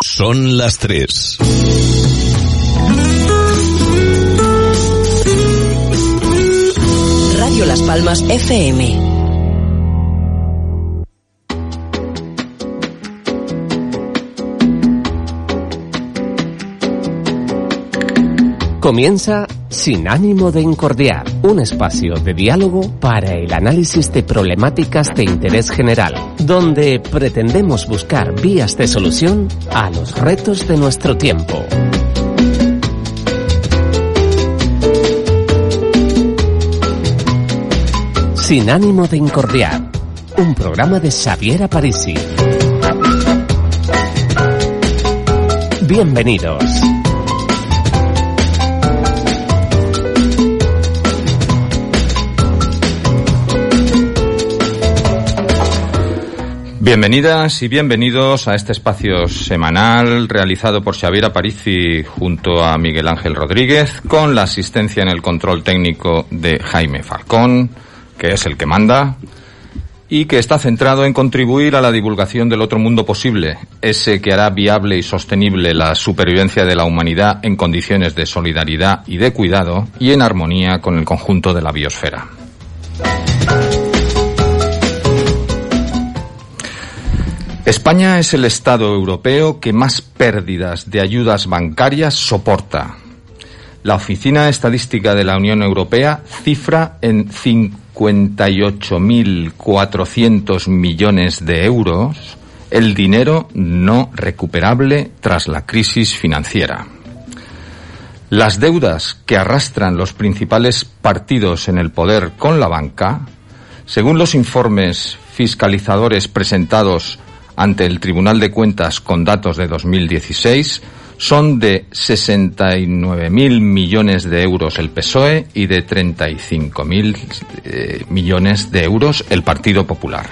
Son las tres. Radio Las Palmas FM. Comienza Sin ánimo de incordiar, un espacio de diálogo para el análisis de problemáticas de interés general, donde pretendemos buscar vías de solución a los retos de nuestro tiempo. Sin ánimo de incordiar, un programa de Xavier Parisi. Bienvenidos. Bienvenidas y bienvenidos a este espacio semanal realizado por Xavier Aparici junto a Miguel Ángel Rodríguez con la asistencia en el control técnico de Jaime Falcón, que es el que manda, y que está centrado en contribuir a la divulgación del otro mundo posible, ese que hará viable y sostenible la supervivencia de la humanidad en condiciones de solidaridad y de cuidado y en armonía con el conjunto de la biosfera. España es el Estado europeo que más pérdidas de ayudas bancarias soporta. La Oficina Estadística de la Unión Europea cifra en 58.400 millones de euros el dinero no recuperable tras la crisis financiera. Las deudas que arrastran los principales partidos en el poder con la banca, según los informes fiscalizadores presentados ante el Tribunal de Cuentas con datos de 2016 son de 69.000 millones de euros el PSOE y de 35.000 eh, millones de euros el Partido Popular.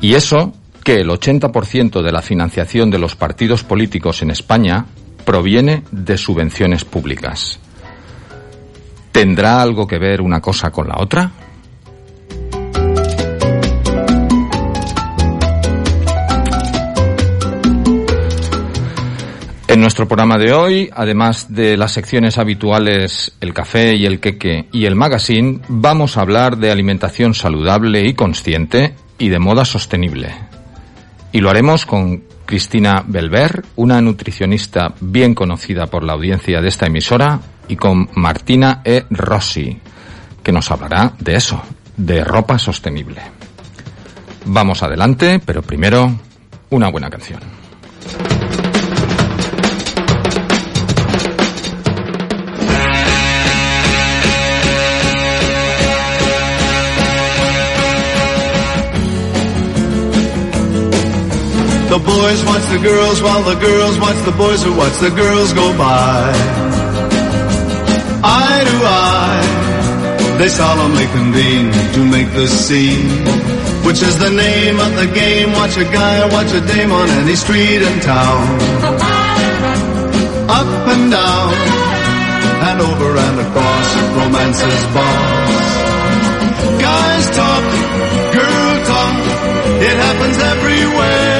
Y eso que el 80% de la financiación de los partidos políticos en España proviene de subvenciones públicas. ¿Tendrá algo que ver una cosa con la otra? En nuestro programa de hoy, además de las secciones habituales El café y el queque y el magazine, vamos a hablar de alimentación saludable y consciente y de moda sostenible. Y lo haremos con Cristina Belver, una nutricionista bien conocida por la audiencia de esta emisora, y con Martina E. Rossi, que nos hablará de eso, de ropa sostenible. Vamos adelante, pero primero, una buena canción. The boys watch the girls while the girls watch the boys who watch the girls go by. Eye to eye, they solemnly convene to make the scene. Which is the name of the game. Watch a guy, watch a dame on any street in town. Up and down, and over and across, romance's boss. Guys talk, girl talk, it happens everywhere.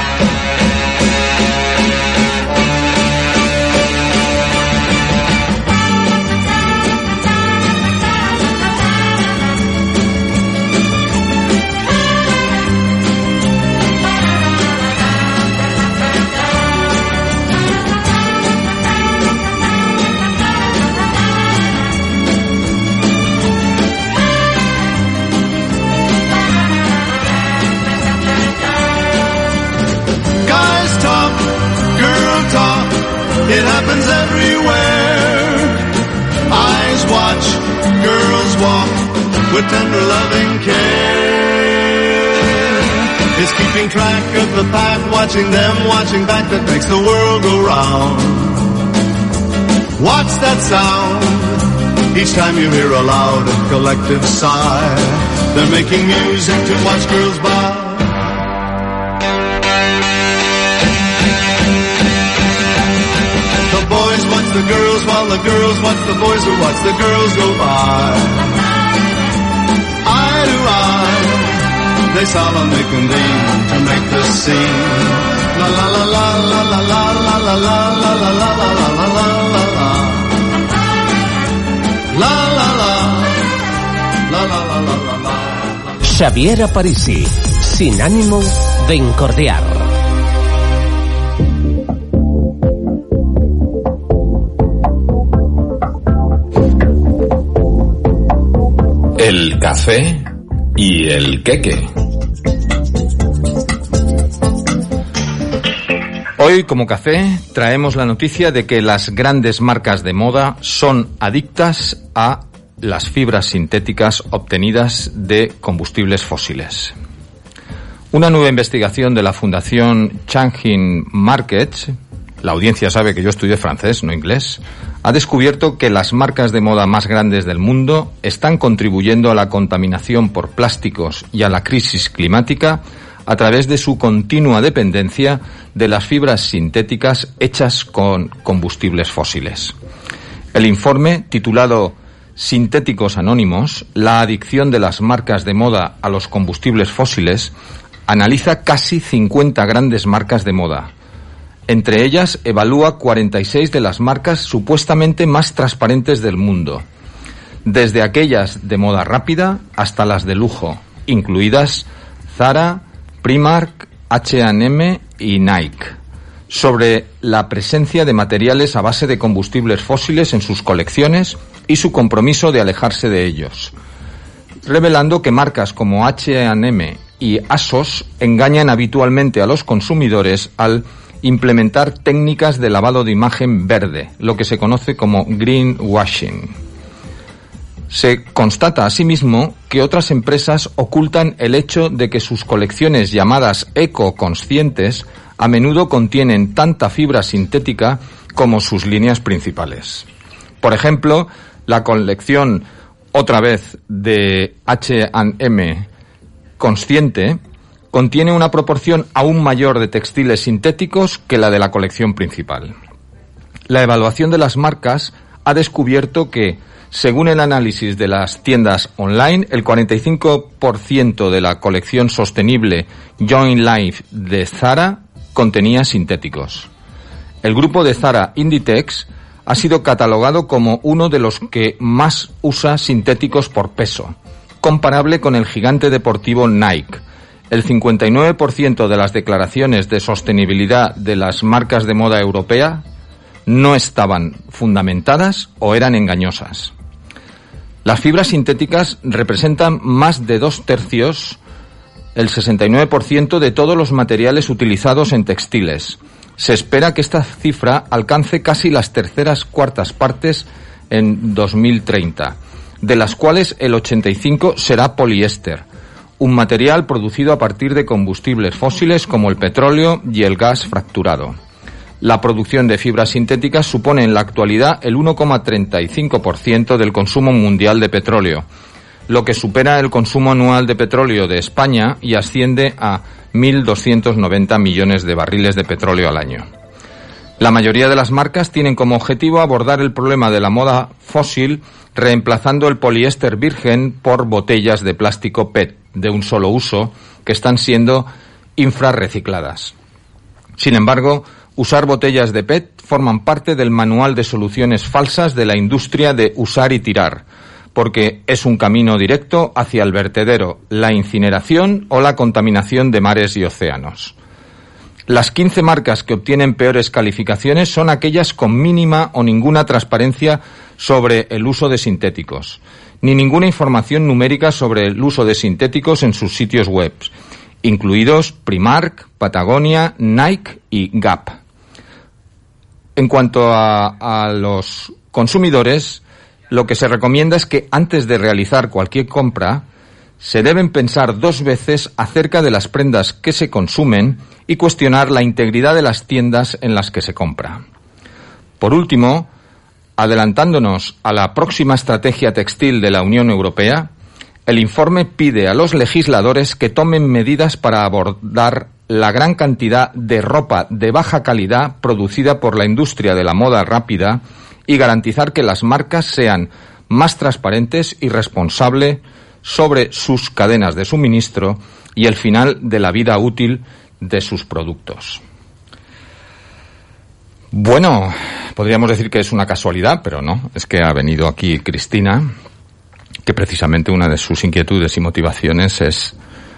With tender loving care. It's keeping track of the pack, watching them, watching back that makes the world go round. Watch that sound. Each time you hear a loud and collective sigh, they're making music to watch girls by. Girls while the girls watch the boys who watch the girls go by. Eye to eye, they solemnly convene to make the scene. La la la la la la la la la la la la la la la la la la la. La la la. La la la la la la. Xavier Aparici, sin ánimo de incordiar. El café y el queque. Hoy, como café, traemos la noticia de que las grandes marcas de moda son adictas a las fibras sintéticas obtenidas de combustibles fósiles. Una nueva investigación de la Fundación Changin Markets, la audiencia sabe que yo estudié francés, no inglés, ha descubierto que las marcas de moda más grandes del mundo están contribuyendo a la contaminación por plásticos y a la crisis climática a través de su continua dependencia de las fibras sintéticas hechas con combustibles fósiles. El informe, titulado Sintéticos Anónimos, la adicción de las marcas de moda a los combustibles fósiles, analiza casi 50 grandes marcas de moda. Entre ellas, evalúa 46 de las marcas supuestamente más transparentes del mundo, desde aquellas de moda rápida hasta las de lujo, incluidas Zara, Primark, H&M y Nike, sobre la presencia de materiales a base de combustibles fósiles en sus colecciones y su compromiso de alejarse de ellos, revelando que marcas como H&M y ASOS engañan habitualmente a los consumidores al implementar técnicas de lavado de imagen verde, lo que se conoce como greenwashing. Se constata asimismo que otras empresas ocultan el hecho de que sus colecciones llamadas ecoconscientes a menudo contienen tanta fibra sintética como sus líneas principales. Por ejemplo, la colección otra vez de H&M consciente contiene una proporción aún mayor de textiles sintéticos que la de la colección principal. La evaluación de las marcas ha descubierto que, según el análisis de las tiendas online, el 45% de la colección sostenible Join Life de Zara contenía sintéticos. El grupo de Zara Inditex ha sido catalogado como uno de los que más usa sintéticos por peso, comparable con el gigante deportivo Nike. El 59% de las declaraciones de sostenibilidad de las marcas de moda europea no estaban fundamentadas o eran engañosas. Las fibras sintéticas representan más de dos tercios, el 69% de todos los materiales utilizados en textiles. Se espera que esta cifra alcance casi las terceras cuartas partes en 2030, de las cuales el 85 será poliéster, un material producido a partir de combustibles fósiles como el petróleo y el gas fracturado. La producción de fibras sintéticas supone en la actualidad el 1,35% del consumo mundial de petróleo, lo que supera el consumo anual de petróleo de España y asciende a 1.290 millones de barriles de petróleo al año. La mayoría de las marcas tienen como objetivo abordar el problema de la moda fósil reemplazando el poliéster virgen por botellas de plástico PET de un solo uso que están siendo infrarrecicladas. Sin embargo, usar botellas de PET forman parte del manual de soluciones falsas de la industria de usar y tirar, porque es un camino directo hacia el vertedero, la incineración o la contaminación de mares y océanos. Las 15 marcas que obtienen peores calificaciones son aquellas con mínima o ninguna transparencia sobre el uso de sintéticos, ni ninguna información numérica sobre el uso de sintéticos en sus sitios web, incluidos Primark, Patagonia, Nike y Gap. En cuanto a, a los consumidores, lo que se recomienda es que antes de realizar cualquier compra, se deben pensar dos veces acerca de las prendas que se consumen y cuestionar la integridad de las tiendas en las que se compra. Por último, adelantándonos a la próxima estrategia textil de la Unión Europea, el informe pide a los legisladores que tomen medidas para abordar la gran cantidad de ropa de baja calidad producida por la industria de la moda rápida y garantizar que las marcas sean más transparentes y responsables sobre sus cadenas de suministro y el final de la vida útil de sus productos. Bueno, podríamos decir que es una casualidad, pero no, es que ha venido aquí Cristina, que precisamente una de sus inquietudes y motivaciones es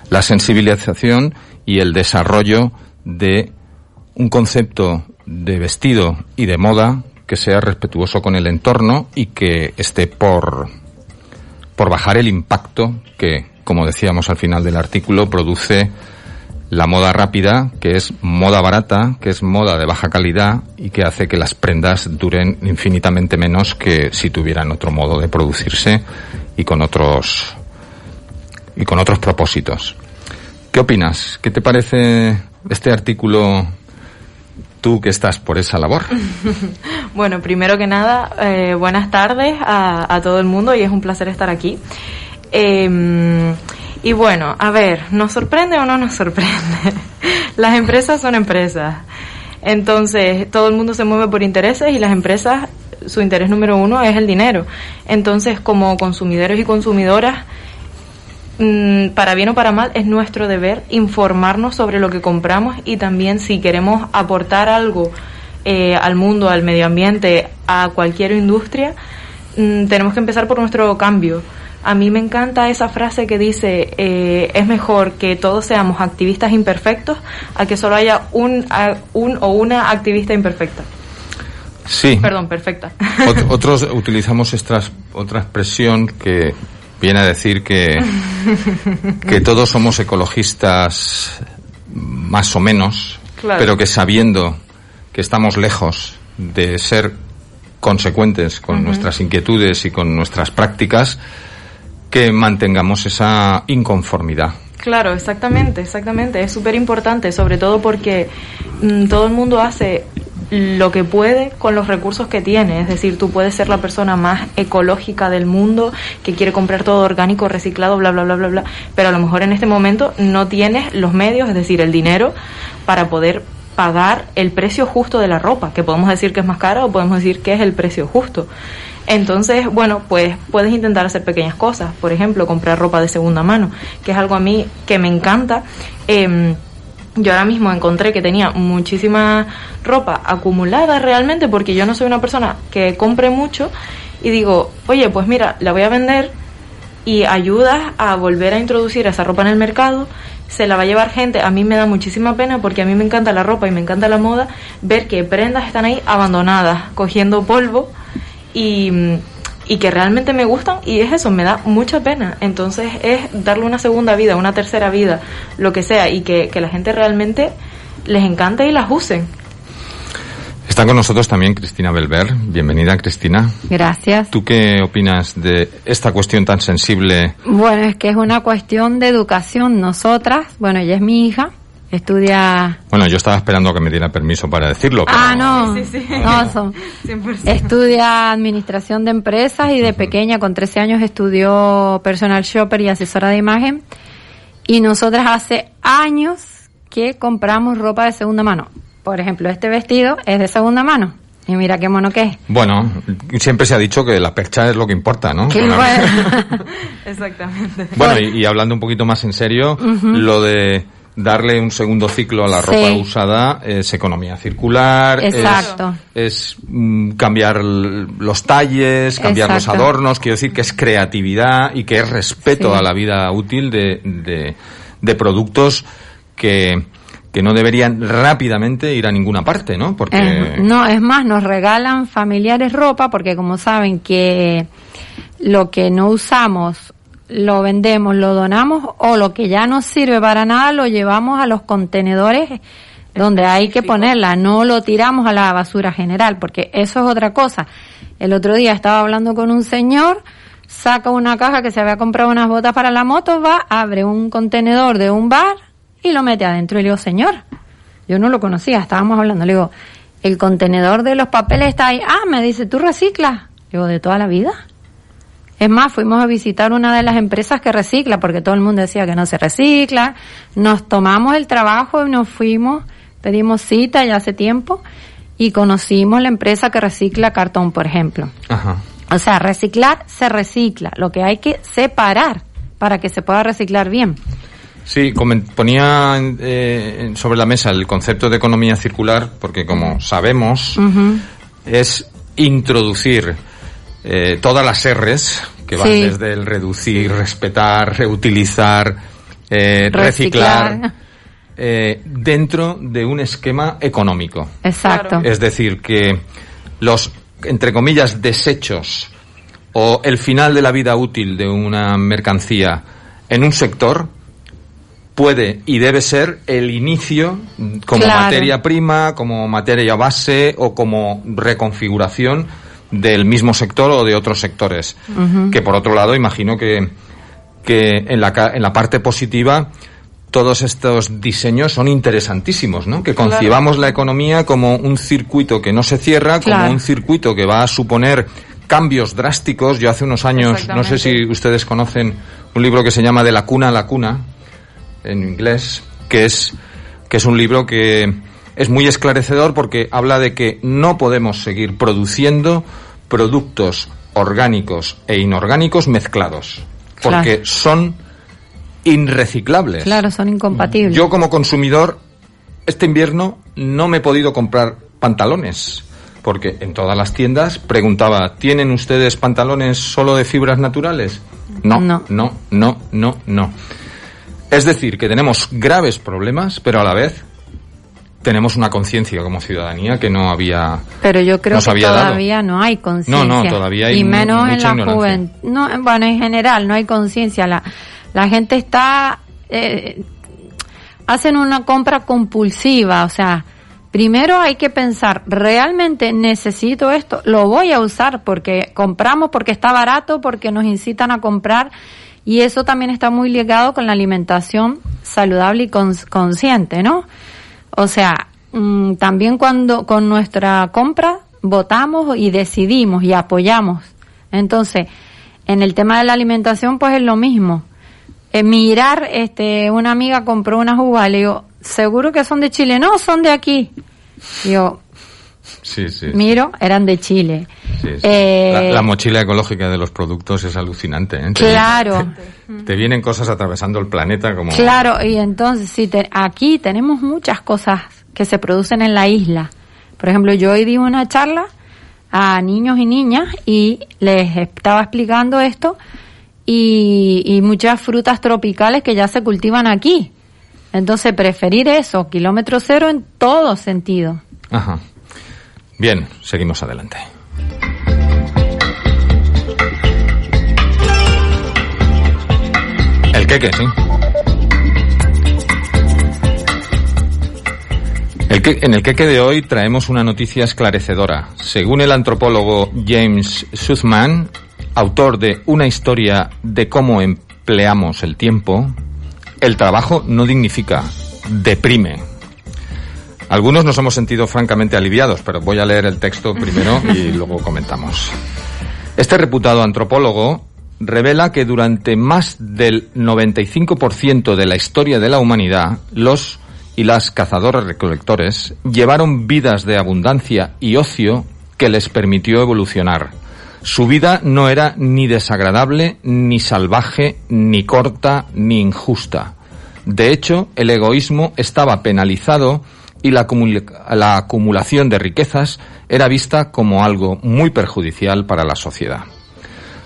la sensibilización y el desarrollo de un concepto de vestido y de moda que sea respetuoso con el entorno y que esté por por bajar el impacto que, como decíamos al final del artículo, produce la moda rápida, que es moda barata, que es moda de baja calidad y que hace que las prendas duren infinitamente menos que si tuvieran otro modo de producirse y con otros y con otros propósitos. ¿Qué opinas? ¿Qué te parece este artículo tú que estás por esa labor? bueno, primero que nada, eh, buenas tardes a, todo el mundo y es un placer estar aquí. Em, y bueno, a ver, ¿nos sorprende o no nos sorprende? las empresas son empresas. Entonces, todo el mundo se mueve por intereses y las empresas, su interés número uno es el dinero. Entonces, como consumidores y consumidoras, Mm, para bien o para mal, es nuestro deber informarnos sobre lo que compramos y también si queremos aportar algo eh, al mundo, al medio ambiente, a cualquier industria, mm, tenemos que empezar por nuestro cambio. A mí me encanta esa frase que dice, eh, es mejor que todos seamos activistas imperfectos a que solo haya un, un o una activista imperfecta. Sí. Perdón, perfecta. otros utilizamos esta, otra expresión que viene a decir que, que todos somos ecologistas más o menos, pero que sabiendo que estamos lejos de ser consecuentes con nuestras inquietudes y con nuestras prácticas, que mantengamos esa inconformidad. Claro, exactamente, exactamente. Es súper importante, sobre todo porque mm, todo el mundo hace lo que puede con los recursos que tiene. Es decir, tú puedes ser la persona más ecológica del mundo, que quiere comprar todo orgánico, reciclado, bla, bla, bla, bla, bla, pero a lo mejor en este momento no tienes los medios, es decir, el dinero para poder pagar el precio justo de la ropa, que podemos decir que es más cara o podemos decir que es el precio justo. Entonces, bueno, pues puedes intentar hacer pequeñas cosas, por ejemplo, comprar ropa de segunda mano, que es algo a mí que me encanta. Eh, yo ahora mismo encontré que tenía muchísima ropa acumulada realmente porque yo no soy una persona que compre mucho y digo, oye, pues mira, la voy a vender y ayudas a volver a introducir esa ropa en el mercado, se la va a llevar gente, a mí me da muchísima pena porque a mí me encanta la ropa y me encanta la moda, ver que prendas están ahí abandonadas, cogiendo polvo y y que realmente me gustan y es eso, me da mucha pena. Entonces es darle una segunda vida, una tercera vida, lo que sea, y que, la gente realmente les encante y las usen. Está con nosotros también Cristina Belver. Bienvenida, Cristina. Gracias. ¿Tú qué opinas de esta cuestión tan sensible? Bueno, es que es una cuestión de educación. Nosotras, bueno, ella es mi hija, Estudia. Bueno, yo estaba esperando que me diera permiso para decirlo. Ah, no. Sí, sí. no Estudia administración de empresas y de pequeña, con 13 años, estudió personal shopper y asesora de imagen. Y nosotras hace años que compramos ropa de segunda mano. Por ejemplo, este vestido es de segunda mano. Y mira qué mono que es. Bueno, siempre se ha dicho que la percha es lo que importa, ¿no? Exactamente. Bueno, y, hablando un poquito más en serio, lo de darle un segundo ciclo a la ropa usada es economía circular, Exacto. es, mm, cambiar los talles, cambiar los adornos, quiero decir que es creatividad y que es respeto a la vida útil de, de, de productos que, que no deberían rápidamente ir a ninguna parte, ¿no? Porque no, es más, nos regalan familiares ropa porque como saben que lo que no usamos lo vendemos, lo donamos o lo que ya no sirve para nada lo llevamos a los contenedores donde hay que ponerla, no lo tiramos a la basura general, porque eso es otra cosa. El otro día estaba hablando con un señor, saca una caja que se había comprado unas botas para la moto, va, abre un contenedor de un bar y lo mete adentro. Y le digo, señor, yo no lo conocía, estábamos hablando. Le digo, el contenedor de los papeles está ahí. Ah, me dice, ¿tú reciclas? Digo, ¿de toda la vida? Es más, fuimos a visitar una de las empresas que recicla, porque todo el mundo decía que no se recicla. Nos tomamos el trabajo y nos fuimos, pedimos cita ya hace tiempo y conocimos la empresa que recicla cartón, por ejemplo. Ajá. O sea, reciclar se recicla. Lo que hay que separar para que se pueda reciclar bien. Sí, ponía eh, sobre la mesa el concepto de economía circular porque, como sabemos, es introducir eh, todas las R's que van desde el reducir, respetar, reutilizar, eh, reciclar, eh, dentro de un esquema económico. Exacto. Es decir, que los, entre comillas, desechos o el final de la vida útil de una mercancía en un sector puede y debe ser el inicio como materia prima, como materia base o como reconfiguración del mismo sector o de otros sectores. Que por otro lado, imagino que, que en, la, en la parte positiva todos estos diseños son interesantísimos, ¿no? Que concibamos la economía como un circuito que no se cierra, como un circuito que va a suponer cambios drásticos. Yo hace unos años, no sé si ustedes conocen un libro que se llama De la cuna a la cuna, en inglés, que es, que es un libro que es muy esclarecedor porque habla de que no podemos seguir produciendo productos orgánicos e inorgánicos mezclados, porque son irreciclables. Claro, son incompatibles. Yo como consumidor, este invierno no me he podido comprar pantalones, porque en todas las tiendas preguntaba, ¿tienen ustedes pantalones solo de fibras naturales? No, no, no, no, no, no. Es decir, que tenemos graves problemas, pero a la vez tenemos una conciencia como ciudadanía que no había pero yo creo que todavía no hay conciencia no no todavía hay y menos en la juventud no bueno en general no hay conciencia. La la gente está eh, hacen una compra compulsiva o sea primero hay que pensar realmente necesito esto lo voy a usar porque compramos porque está barato porque nos incitan a comprar y eso también está muy ligado con la alimentación saludable y consciente no o sea, mm, también cuando con nuestra compra votamos y decidimos y apoyamos. Entonces, en el tema de la alimentación, pues es lo mismo. Eh, mirar, este, una amiga compró unas uvas, le digo, ¿seguro que son de Chile? No, son de aquí. Digo, Sí, sí. Miro, eran de Chile. Eh, la, mochila ecológica de los productos es alucinante. ¿eh? Claro. Te, vienen cosas atravesando el planeta como... Claro, y entonces sí, aquí tenemos muchas cosas que se producen en la isla. Por ejemplo, yo hoy di una charla a niños y niñas y les estaba explicando esto y, y muchas frutas tropicales que ya se cultivan aquí. Entonces, preferir eso, kilómetro cero en todo sentido. Ajá. Bien, seguimos adelante. El queque, sí. en el queque de hoy traemos una noticia esclarecedora. Según el antropólogo James Suthman, autor de Una historia de cómo empleamos el tiempo, el trabajo no dignifica, deprime. Algunos nos hemos sentido francamente aliviados, pero voy a leer el texto primero y luego comentamos. Este reputado antropólogo revela que durante más del 95% de la historia de la humanidad, los y las cazadores recolectores llevaron vidas de abundancia y ocio que les permitió evolucionar. Su vida no era ni desagradable, ni salvaje, ni corta, ni injusta. De hecho, el egoísmo estaba penalizado y la, acumulación de riquezas era vista como algo muy perjudicial para la sociedad.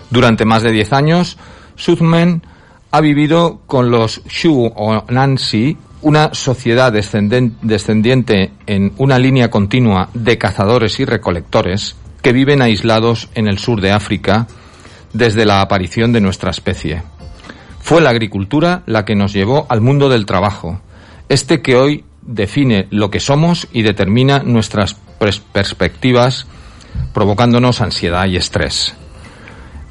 Durante más de diez años, Suzman ha vivido con los Shu o Nancy, una sociedad descendiente en una línea continua de cazadores y recolectores que viven aislados en el sur de África desde la aparición de nuestra especie. Fue la agricultura la que nos llevó al mundo del trabajo, este que hoy define lo que somos y determina nuestras perspectivas provocándonos ansiedad y estrés.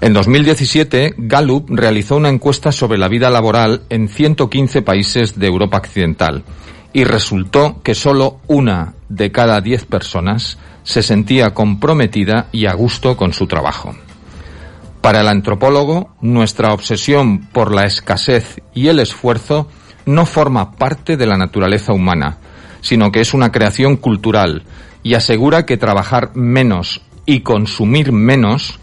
En 2017, Gallup realizó una encuesta sobre la vida laboral en 115 países de Europa Occidental y resultó que solo una de cada diez personas se sentía comprometida y a gusto con su trabajo. Para el antropólogo, nuestra obsesión por la escasez y el esfuerzo no forma parte de la naturaleza humana, sino que es una creación cultural y asegura que trabajar menos y consumir menos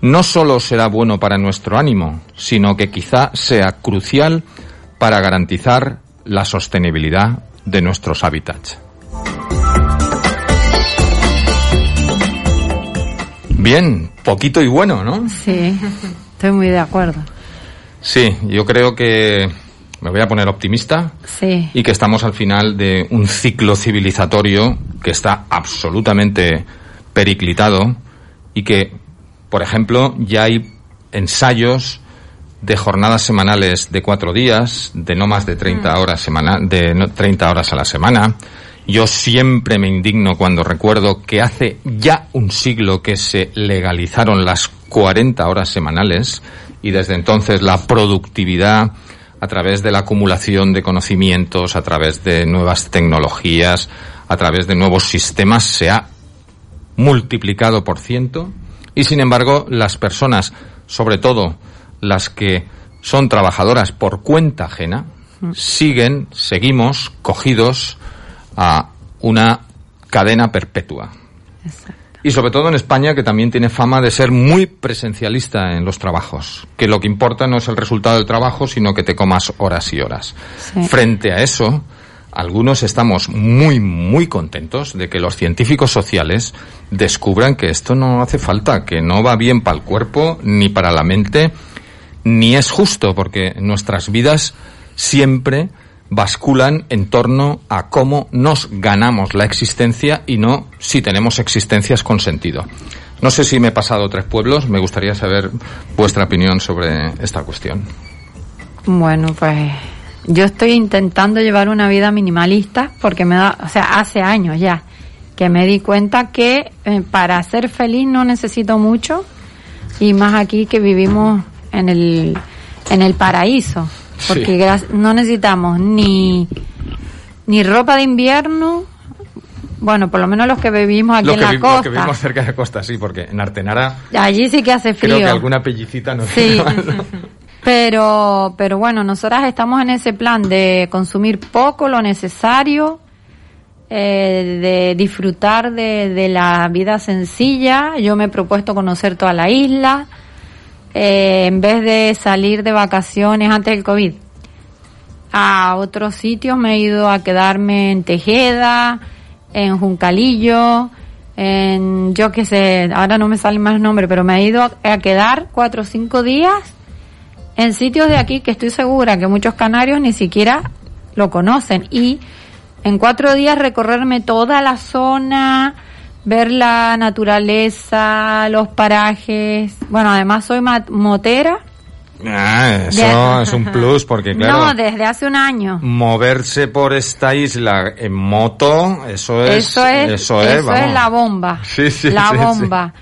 no solo será bueno para nuestro ánimo, sino que quizá sea crucial para garantizar la sostenibilidad de nuestros hábitats. Bien, poquito y bueno, ¿no? Sí, estoy muy de acuerdo. Sí, yo creo que me voy a poner optimista Sí. y que estamos al final de un ciclo civilizatorio que está absolutamente periclitado y que, por ejemplo, ya hay ensayos de jornadas semanales de cuatro días, de no más de 30 horas semana, de no- 30 horas a la semana. Yo siempre me indigno cuando recuerdo que hace ya un siglo que se legalizaron las 40 horas semanales y desde entonces la productividad a través de la acumulación de conocimientos, a través de nuevas tecnologías, a través de nuevos sistemas se ha multiplicado por ciento. Y sin embargo las personas, sobre todo las que son trabajadoras por cuenta ajena, siguen, seguimos cogidos a una cadena perpetua. Y sobre todo en España, que también tiene fama de ser muy presencialista en los trabajos, que lo que importa no es el resultado del trabajo, sino que te comas horas y horas. Sí. Frente a eso, algunos estamos muy, muy contentos de que los científicos sociales descubran que esto no hace falta, que no va bien para el cuerpo, ni para la mente, ni es justo, porque nuestras vidas siempre basculan en torno a cómo nos ganamos la existencia y no si tenemos existencias con sentido. No sé si me he pasado tres pueblos, me gustaría saber vuestra opinión sobre esta cuestión. Bueno, pues yo estoy intentando llevar una vida minimalista porque me da, o sea, hace años ya que me di cuenta que eh, para ser feliz no necesito mucho y más aquí que vivimos en el en el paraíso, porque Sí. no necesitamos ni ni ropa de invierno, bueno, por lo menos los que vivimos aquí en la vi- costa. que vivimos cerca de la costa, sí, porque en Artenara Allí sí que hace frío. creo que alguna pellicita no Sí. Pero, pero bueno, nosotras estamos en ese plan de consumir poco, lo necesario, eh, de disfrutar de, de la vida sencilla. Yo me he propuesto conocer toda la isla, eh, en vez de salir de vacaciones antes del COVID. A otros sitios me he ido a quedarme en Tejeda, en Juncalillo, en, yo qué sé, ahora no me salen más nombres, pero me he ido a quedar cuatro o cinco días en sitios de aquí que estoy segura que muchos canarios ni siquiera lo conocen y en cuatro días recorrerme toda la zona, ver la naturaleza, los parajes. Bueno, además soy motera. Ah, eso es un plus, porque claro, No, desde hace un año. moverse por esta isla en moto, eso es, eso es, eso es, eso vamos. es la bomba. Sí, sí, la sí, bomba.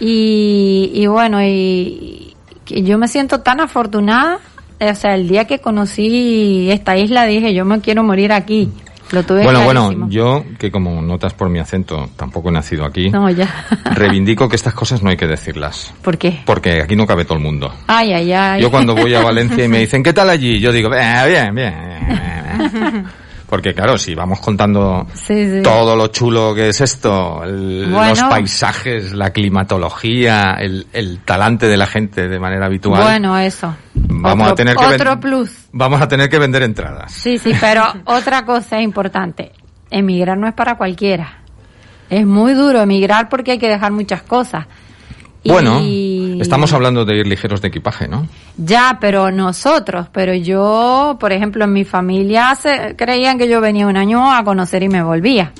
Y, y bueno, y, y yo me siento tan afortunada. O sea, el día que conocí esta isla dije, yo me quiero morir aquí. Lo tuve Bueno, clarísimo. bueno, yo, que como notas por mi acento, tampoco he nacido aquí, No, ya. reivindico que estas cosas no hay que decirlas. ¿Por qué? Porque aquí no cabe todo el mundo. Ay, ay, ay. Yo cuando voy a Valencia y me dicen, ¿qué tal allí? Yo digo, "Eh, bien, bien, bien, bien". Porque claro, si vamos contando Sí, sí. todo lo chulo que es esto, el- Bueno. los paisajes, la climatología, el, el talante de la gente de manera habitual, Bueno, eso. vamos otro, a tener que Otro plus. vamos a tener que vender entradas. Sí, sí, pero otra cosa importante. Emigrar no es para cualquiera. Es muy duro emigrar porque hay que dejar muchas cosas. Y- Estamos hablando de ir ligeros de equipaje, ¿no? Ya, pero nosotros, pero yo, por ejemplo, en mi familia se, creían que yo venía un año a conocer y me volvía.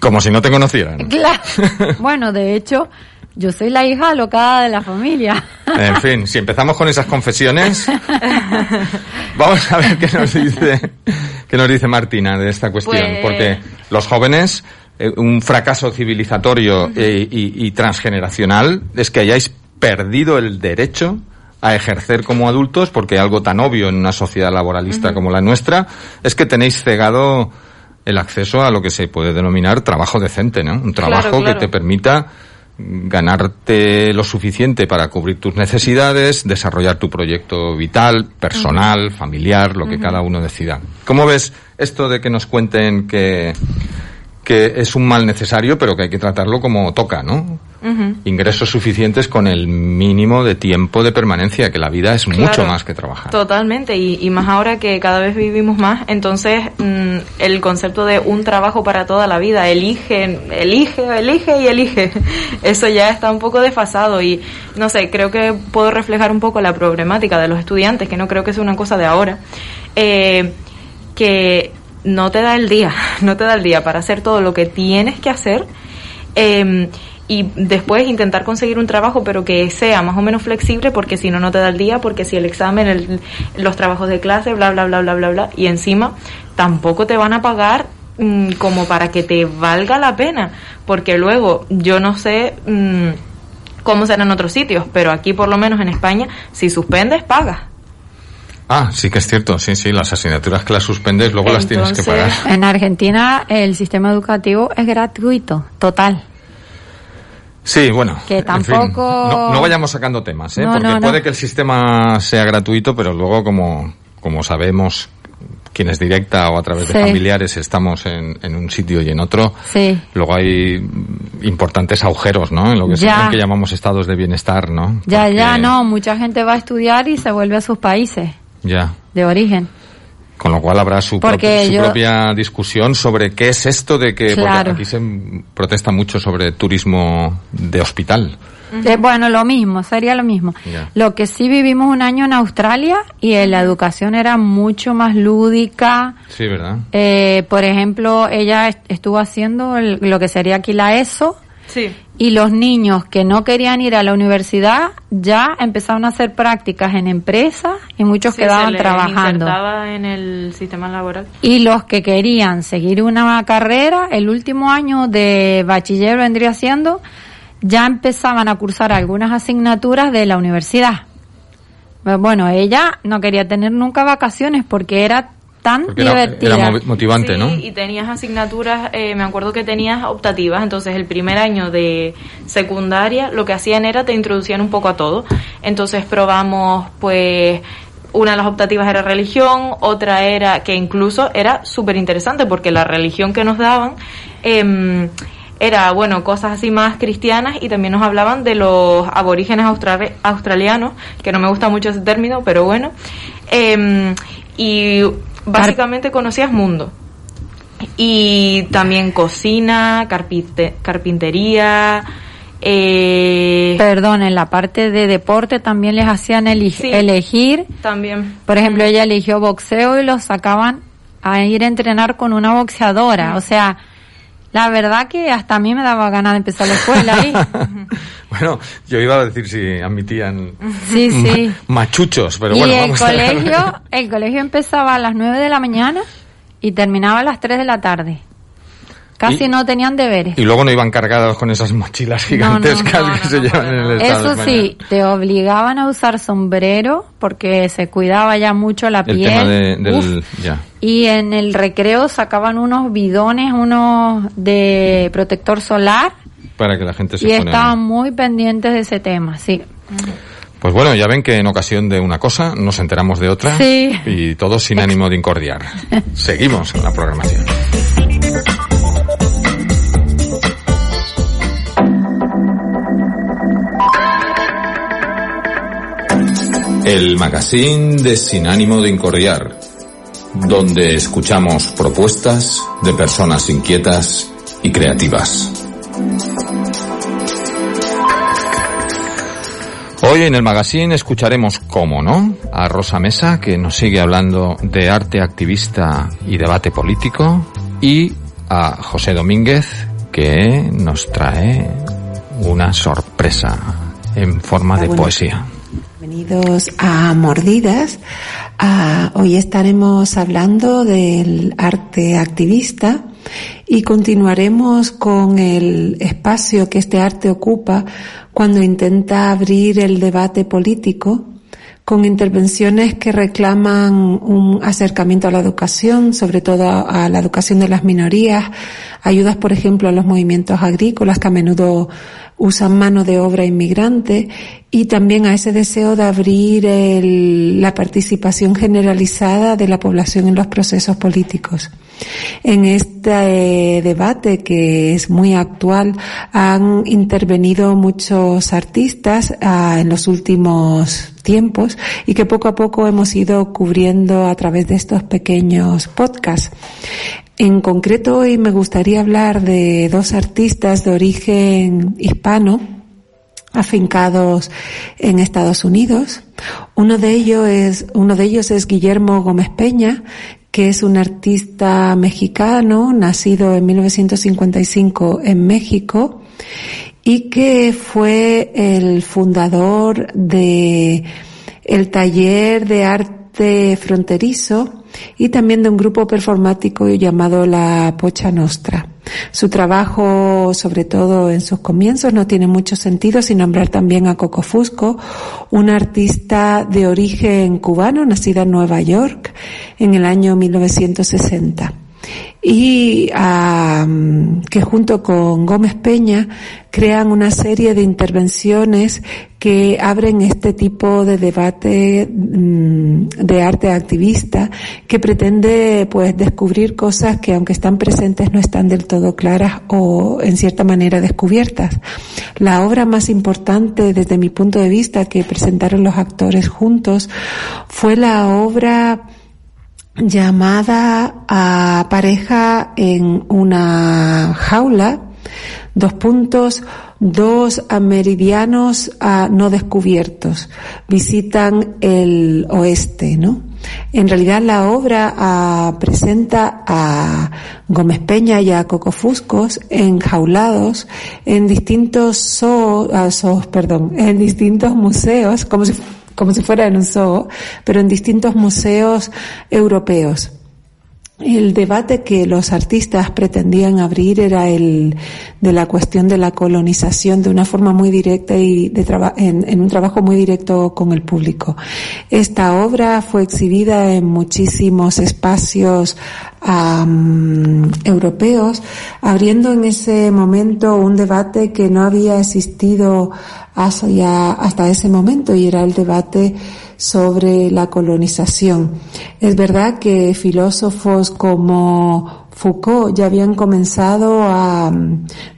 Como si no te conocieran. Claro. bueno, de hecho, yo soy la hija alocada de la familia. En fin, si empezamos con esas confesiones, vamos a ver qué nos dice, qué nos dice Martina de esta cuestión, Pues- porque los jóvenes eh, un fracaso civilizatorio eh, y, transgeneracional es que hayáis perdido el derecho a ejercer como adultos, porque algo tan obvio en una sociedad laboralista como la nuestra, es que tenéis cegado el acceso a lo que se puede denominar trabajo decente, ¿no? Un trabajo que te permita ganarte lo suficiente para cubrir tus necesidades, desarrollar tu proyecto vital, personal, familiar, lo que cada uno decida. ¿Cómo ves esto de que nos cuenten que que es un mal necesario, pero que hay que tratarlo como toca, ¿no? Ingresos suficientes con el mínimo de tiempo de permanencia, que la vida es mucho más que trabajar. Totalmente, y, más ahora que cada vez vivimos más, entonces mm, el concepto de un trabajo para toda la vida, elige, elige, elige y elige, eso ya está un poco desfasado y no sé, creo que puedo reflejar un poco la problemática de los estudiantes, que no creo que sea una cosa de ahora. Eh, que no te da el día, no te da el día para hacer todo lo que tienes que hacer. Em, y después intentar conseguir un trabajo pero que sea más o menos flexible porque si no no te da el día porque si el examen los trabajos de clase bla bla bla bla bla bla y encima tampoco te van a pagar mm, como para que te valga la pena porque luego yo no sé mm, cómo será en otros sitios pero aquí por lo menos en España si suspendes pagas Ah, sí que es cierto, sí, sí, las asignaturas que las suspendes luego las tienes que pagar. En Argentina el sistema educativo es gratuito, total. Sí, bueno. Que tampoco. no, vayamos sacando temas, ¿eh? porque puede que el sistema sea gratuito, pero luego, como, como sabemos, quienes directa o a través de familiares estamos en, en, un sitio y en otro, sí. luego hay importantes agujeros, ¿no? En lo que, que llamamos estados de bienestar, ¿no? Ya, ya, no. Mucha gente va a estudiar y se vuelve a sus países. Ya. De origen. Con lo cual habrá su, propia discusión sobre qué es esto de que porque aquí se protesta mucho sobre turismo de hospital. Eh, bueno, lo mismo, sería lo mismo. Lo que sí vivimos un año en Australia y la educación era mucho más lúdica. Sí, ¿verdad? Eh, por ejemplo, ella estuvo haciendo lo que sería aquí la ESO, Sí. Y los niños que no querían ir a la universidad ya empezaron a hacer prácticas en empresas y muchos quedaban se trabajando. en el sistema laboral. Y los que querían seguir una carrera, el último año de bachiller vendría siendo, ya empezaban a cursar algunas asignaturas de la universidad. Bueno, ella no quería tener nunca vacaciones porque era tan divertida. Era, motivante, ¿no? Y tenías asignaturas, eh, me acuerdo que tenías optativas, entonces el primer año de secundaria lo que hacían era te introducían un poco a todo. Entonces probamos, pues, una de las optativas era religión, otra era, que incluso era súper interesante porque la religión que nos daban, eh, era, bueno, cosas así más cristianas y también nos hablaban de los aborígenes australianos, que no me gusta mucho ese término, pero bueno. Eh, y básicamente conocías mundo. Y también cocina, carpintería. Eh... Perdón, en la parte de deporte también les hacían elegir. También. Por ejemplo, ella eligió boxeo y los sacaban a ir a entrenar con una boxeadora. O sea, la verdad que hasta a mí me daba ganas de empezar la escuela ahí. bueno, yo iba a decir si admitían sí, sí. machuchos, pero y bueno, el colegio, el colegio empezaba a las 9 de la mañana y terminaba a las 3 de la tarde. Casi no tenían deberes. Y luego no iban cargados con esas mochilas gigantescas que se llevan en el estado Eso sí, te obligaban a usar sombrero porque se cuidaba ya mucho la piel. Del, ya. Y en el recreo sacaban unos bidones, unos de protector solar. Para que la gente se Y estaban muy pendientes de ese tema, sí. Pues bueno, ya ven que en ocasión de una cosa nos enteramos de otra sí. y todos sin ánimo de incordiar. Seguimos en la programación. El magazine de Sin ánimo de incordiar, donde escuchamos propuestas de personas inquietas y creativas. Hoy en el magazine escucharemos, como no, a Rosa Mesa, que nos sigue hablando de arte activista y debate político, y a José Domínguez, que nos trae una sorpresa en forma de poesía. Bienvenidos a Mordidas. Ah, hoy estaremos hablando del arte activista y continuaremos con el espacio que este arte ocupa cuando intenta abrir el debate político con intervenciones que reclaman un acercamiento a la educación, sobre todo a la educación de las minorías, ayudas, por ejemplo, a los movimientos agrícolas que a menudo usan mano de obra inmigrante y también a ese deseo de abrir la participación generalizada de la población en los procesos políticos. En este debate que es muy actual han intervenido muchos artistas ah, en los últimos tiempos y que poco a poco hemos ido cubriendo a través de estos pequeños podcasts. En concreto hoy me gustaría hablar de dos artistas de origen hispano afincados en Estados Unidos. Uno de ellos es, uno de ellos es Guillermo Gómez Peña, que es un artista mexicano, nacido en 1955 en México, y que fue el fundador de el taller de arte fronterizo y también de un grupo performático llamado la Pocha Nostra. Su trabajo, sobre todo en sus comienzos, no tiene mucho sentido sin nombrar también a Coco Fusco, una artista de origen cubano, nacida en Nueva York en el año 1960 y que junto con Gómez Peña crean una serie de intervenciones que abren este tipo de debate mm, de arte activista que pretende pues descubrir cosas que aunque están presentes no están del todo claras o en cierta manera descubiertas. La obra más importante desde mi punto de vista que presentaron los actores juntos fue la obra llamada a pareja en una jaula, dos puntos, dos meridianos no descubiertos, visitan el oeste, ¿no? En realidad la obra ah, presenta a Gómez Peña y a Cocofuscos enjaulados en distintos zoos, ah, perdón, en distintos museos, como si como si fuera en un zoo, pero en distintos museos europeos. El debate que los artistas pretendían abrir era el de la cuestión de la colonización de una forma muy directa y de en, en, un trabajo muy directo con el público. Esta obra fue exhibida en muchísimos espacios um, europeos, abriendo en ese momento un debate que no había existido hasta, hasta ese momento y era el debate sobre la colonización. Es verdad que filósofos como Foucault ya habían comenzado a,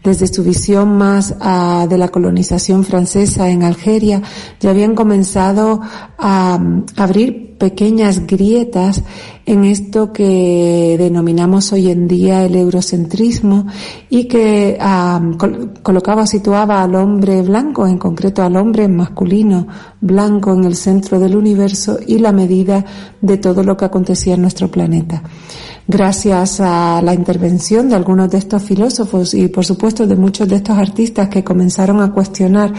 desde su visión más de la colonización francesa en Algeria, ya habían comenzado a abrir pequeñas grietas en esto que denominamos hoy en día el eurocentrismo y que colocaba, situaba al hombre blanco, en concreto al hombre masculino blanco en el centro del universo y la medida de todo lo que acontecía en nuestro planeta gracias a la intervención de algunos de estos filósofos y por supuesto de muchos de estos artistas que comenzaron a cuestionar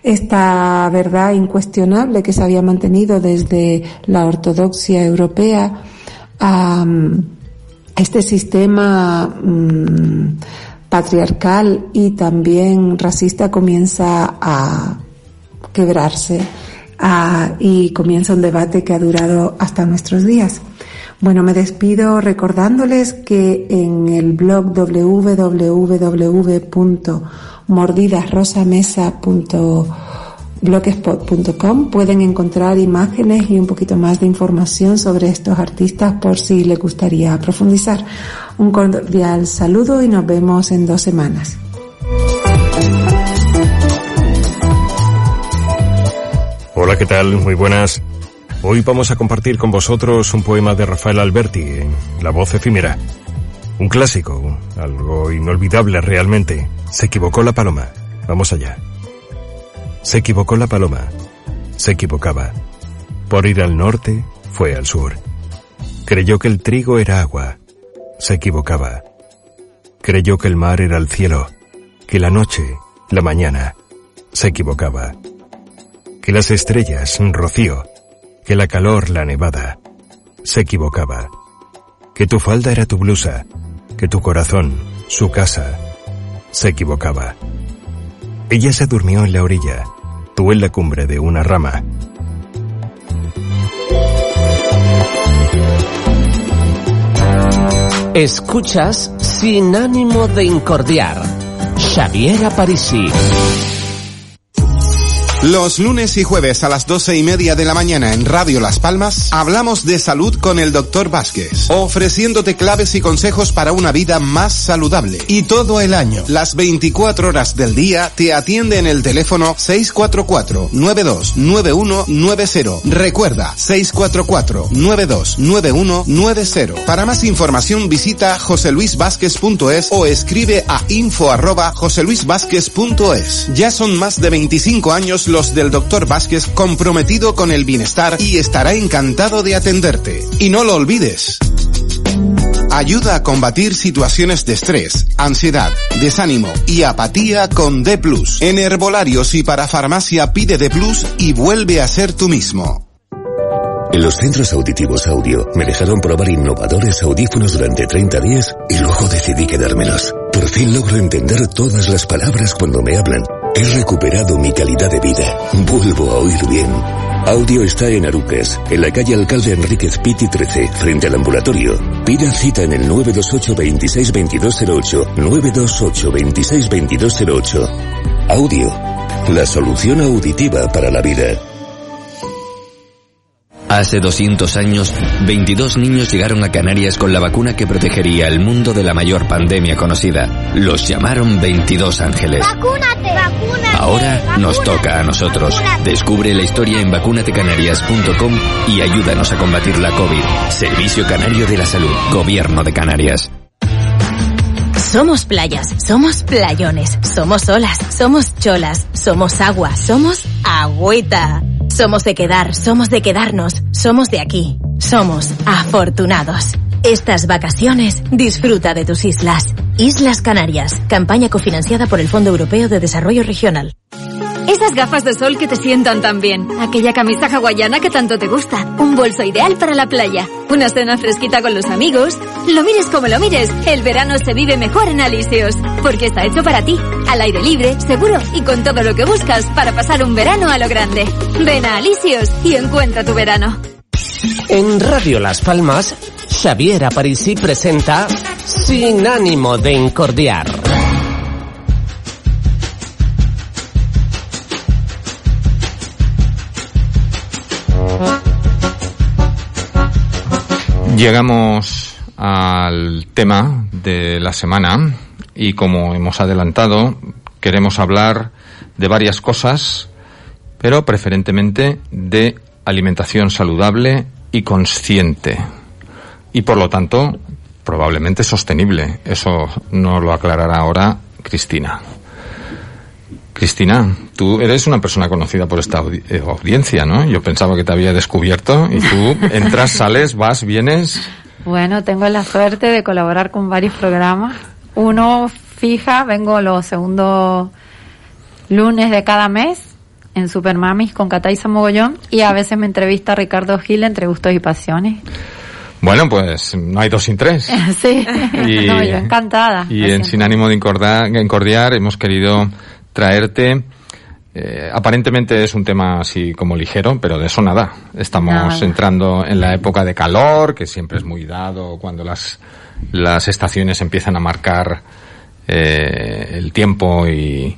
esta verdad incuestionable que se había mantenido desde la ortodoxia europea a este sistema mm, patriarcal y también racista comienza a quebrarse y comienza un debate que ha durado hasta nuestros días. Bueno, me despido recordándoles que en el blog www.mordidasrosamesa.blogspot.com pueden encontrar imágenes y un poquito más de información sobre estos artistas por si les gustaría profundizar. Un cordial saludo y nos vemos en dos semanas. Hola, ¿qué tal? Muy buenas. Hoy vamos a compartir con vosotros un poema de Rafael Alberti, La voz efímera. Un clásico, algo inolvidable realmente. Se equivocó la paloma. Vamos allá. Se equivocó la paloma. Se equivocaba. Por ir al norte, fue al sur. Creyó que el trigo era agua. Se equivocaba. Creyó que el mar era el cielo, que la noche, la mañana. Se equivocaba. Que las estrellas, rocío, que la calor, la nevada. Se equivocaba. Que tu falda era tu blusa, que tu corazón, su casa. Se equivocaba. Ella se durmió en la orilla, tú en la cumbre de una rama. Escuchas sin ánimo de incordiar. Xavier Parisi. Los lunes y jueves a las doce y media de la mañana en Radio Las Palmas hablamos de salud con el Dr. Vázquez, ofreciéndote claves y consejos para una vida más saludable. Y todo el año, las 24 horas del día, te atiende en el teléfono 644-929190. Recuerda, 644-929190. Para más información visita joseluisvázquez.es o escribe a info arroba joseluisvázquez.es. Ya son más de 25 años los del Dr. Vázquez comprometido con el bienestar y estará encantado de atenderte. Y no lo olvides. Ayuda a combatir situaciones de estrés, ansiedad, desánimo y apatía con D ⁇ En herbolarios y para farmacia pide D ⁇ y vuelve a ser tú mismo. En los centros auditivos audio me dejaron probar innovadores audífonos durante 30 días y luego decidí quedármelos. Por fin logro entender todas las palabras cuando me hablan He recuperado mi calidad de vida. Vuelvo a oír bien. Audio está en Arucas, en la calle Alcalde Enríquez Piti 13, frente al ambulatorio. Pida cita en el 928 26 928 26 Audio, la solución auditiva para la vida. Hace 200 años, 22 niños llegaron a Canarias con la vacuna que protegería al mundo de la mayor pandemia conocida. Los llamaron 22 ángeles. ¡Vacúnate! ¡Vacúnate! Ahora nos toca a nosotros. Descubre la historia en vacunatecanarias.com y ayúdanos a combatir la COVID. Servicio Canario de la Salud. Gobierno de Canarias. Somos playas, somos playones, somos olas, somos cholas, somos agua, somos agüita. Somos de quedar, somos de quedarnos, somos de aquí, somos afortunados. Estas vacaciones disfruta de tus islas. Islas Canarias, campaña cofinanciada por el Fondo Europeo de Desarrollo Regional. Esas gafas de sol que te sientan tan bien. Aquella camisa hawaiana que tanto te gusta. Un bolso ideal para la playa. Una cena fresquita con los amigos. Lo mires como lo mires, el verano se vive mejor en Alisios. Porque está hecho para ti. Al aire libre, seguro y con todo lo que buscas para pasar un verano a lo grande. Ven a Alisios y encuentra tu verano. En Radio Las Palmas, Xavier Aparici presenta Sin ánimo de incordiar. Llegamos al tema de la semana y como hemos adelantado, queremos hablar de varias cosas, pero preferentemente de alimentación saludable y consciente. Y por lo tanto, probablemente sostenible. Eso nos lo aclarará ahora Cristina. Cristina, tú eres una persona conocida por esta eh, audiencia, ¿no? Yo pensaba que te había descubierto y tú entras, sales, vas, vienes. Bueno, tengo la suerte de colaborar con varios programas. Uno fija, vengo los segundos lunes de cada mes en Supermamis con Cataiza Mogollón y a veces me entrevista Ricardo Gil entre gustos y pasiones. Bueno, pues no hay dos sin tres. sí, y, no, yo encantada. Y en Sin ánimo de encordiar hemos querido traerte. Eh, aparentemente es un tema así como ligero, pero de eso nada. Estamos entrando en la época de calor, que siempre es muy dado cuando las, las estaciones empiezan a marcar eh, el tiempo y,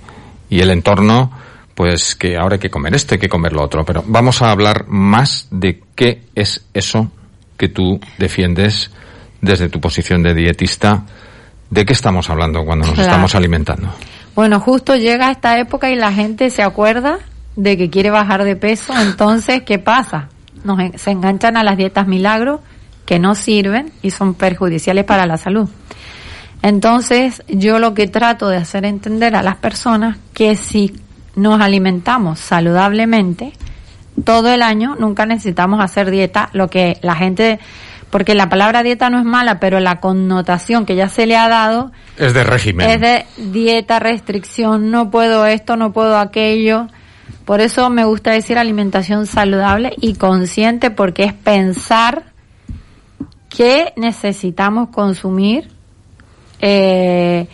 y el entorno, pues que ahora hay que comer esto, hay que comer lo otro. Pero vamos a hablar más de qué es eso que tú defiendes desde tu posición de dietista. ¿De qué estamos hablando cuando nos estamos alimentando? Bueno, justo llega esta época y la gente se acuerda de que quiere bajar de peso, entonces, ¿qué pasa? Nos, se enganchan a las dietas milagro que no sirven y son perjudiciales para la salud. Entonces, yo lo que trato de hacer entender a las personas que si nos alimentamos saludablemente todo el año, nunca necesitamos hacer dieta, lo que la gente porque la palabra dieta no es mala, pero la connotación que ya se le ha dado es de régimen. Es de dieta, restricción, no puedo esto, no puedo aquello. Por eso me gusta decir alimentación saludable y consciente porque es pensar qué necesitamos consumir eh,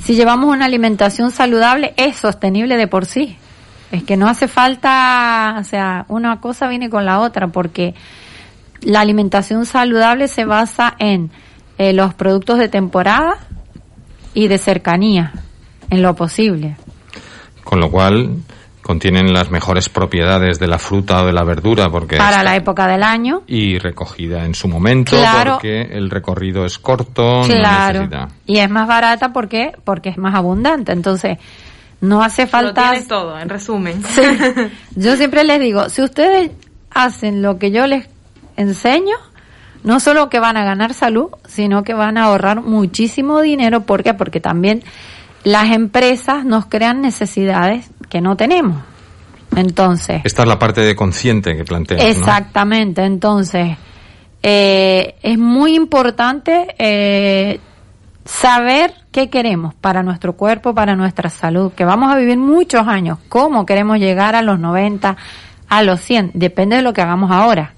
si llevamos una alimentación saludable, es sostenible de por sí. Es que no hace falta, o sea, una cosa viene con la otra, porque la alimentación saludable se basa en eh, los productos de temporada y de cercanía, en lo posible. Con lo cual contienen las mejores propiedades de la fruta o de la verdura porque para la época del año. y recogida en su momento porque el recorrido es corto claro. y es más barata porque porque es más abundante. Entonces no hace falta lo todo en resumen. Yo siempre les digo si ustedes hacen lo que yo les enseño no solo que van a ganar salud sino que van a ahorrar muchísimo dinero ¿por qué? porque también las empresas nos crean necesidades que no tenemos. Entonces. Esta es la parte de consciente que planteas. Exactamente. Entonces, eh, es muy importante eh, saber qué queremos para nuestro cuerpo, para nuestra salud, que vamos a vivir muchos años. ¿Cómo queremos llegar a los 90, a los 100? Depende de lo que hagamos ahora.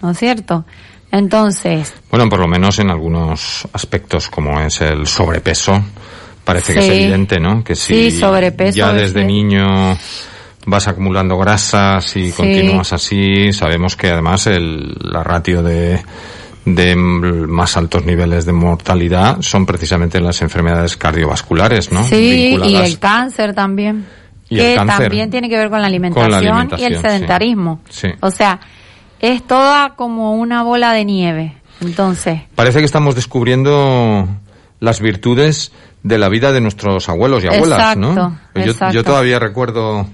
¿No es cierto? Entonces. Bueno, por lo menos en algunos aspectos, como es el sobrepeso parece que es evidente, ¿no? Que si ya desde niño vas acumulando grasas y continúas así, sabemos que además el, la ratio de, de más altos niveles de mortalidad son precisamente las enfermedades cardiovasculares, ¿no? Sí, y el cáncer también. Y que también tiene que ver con la alimentación, y el sedentarismo. O sea, es toda como una bola de nieve. Entonces. Parece que estamos descubriendo las virtudes de la vida de nuestros abuelos y abuelas, ¿no? Yo, yo, todavía recuerdo,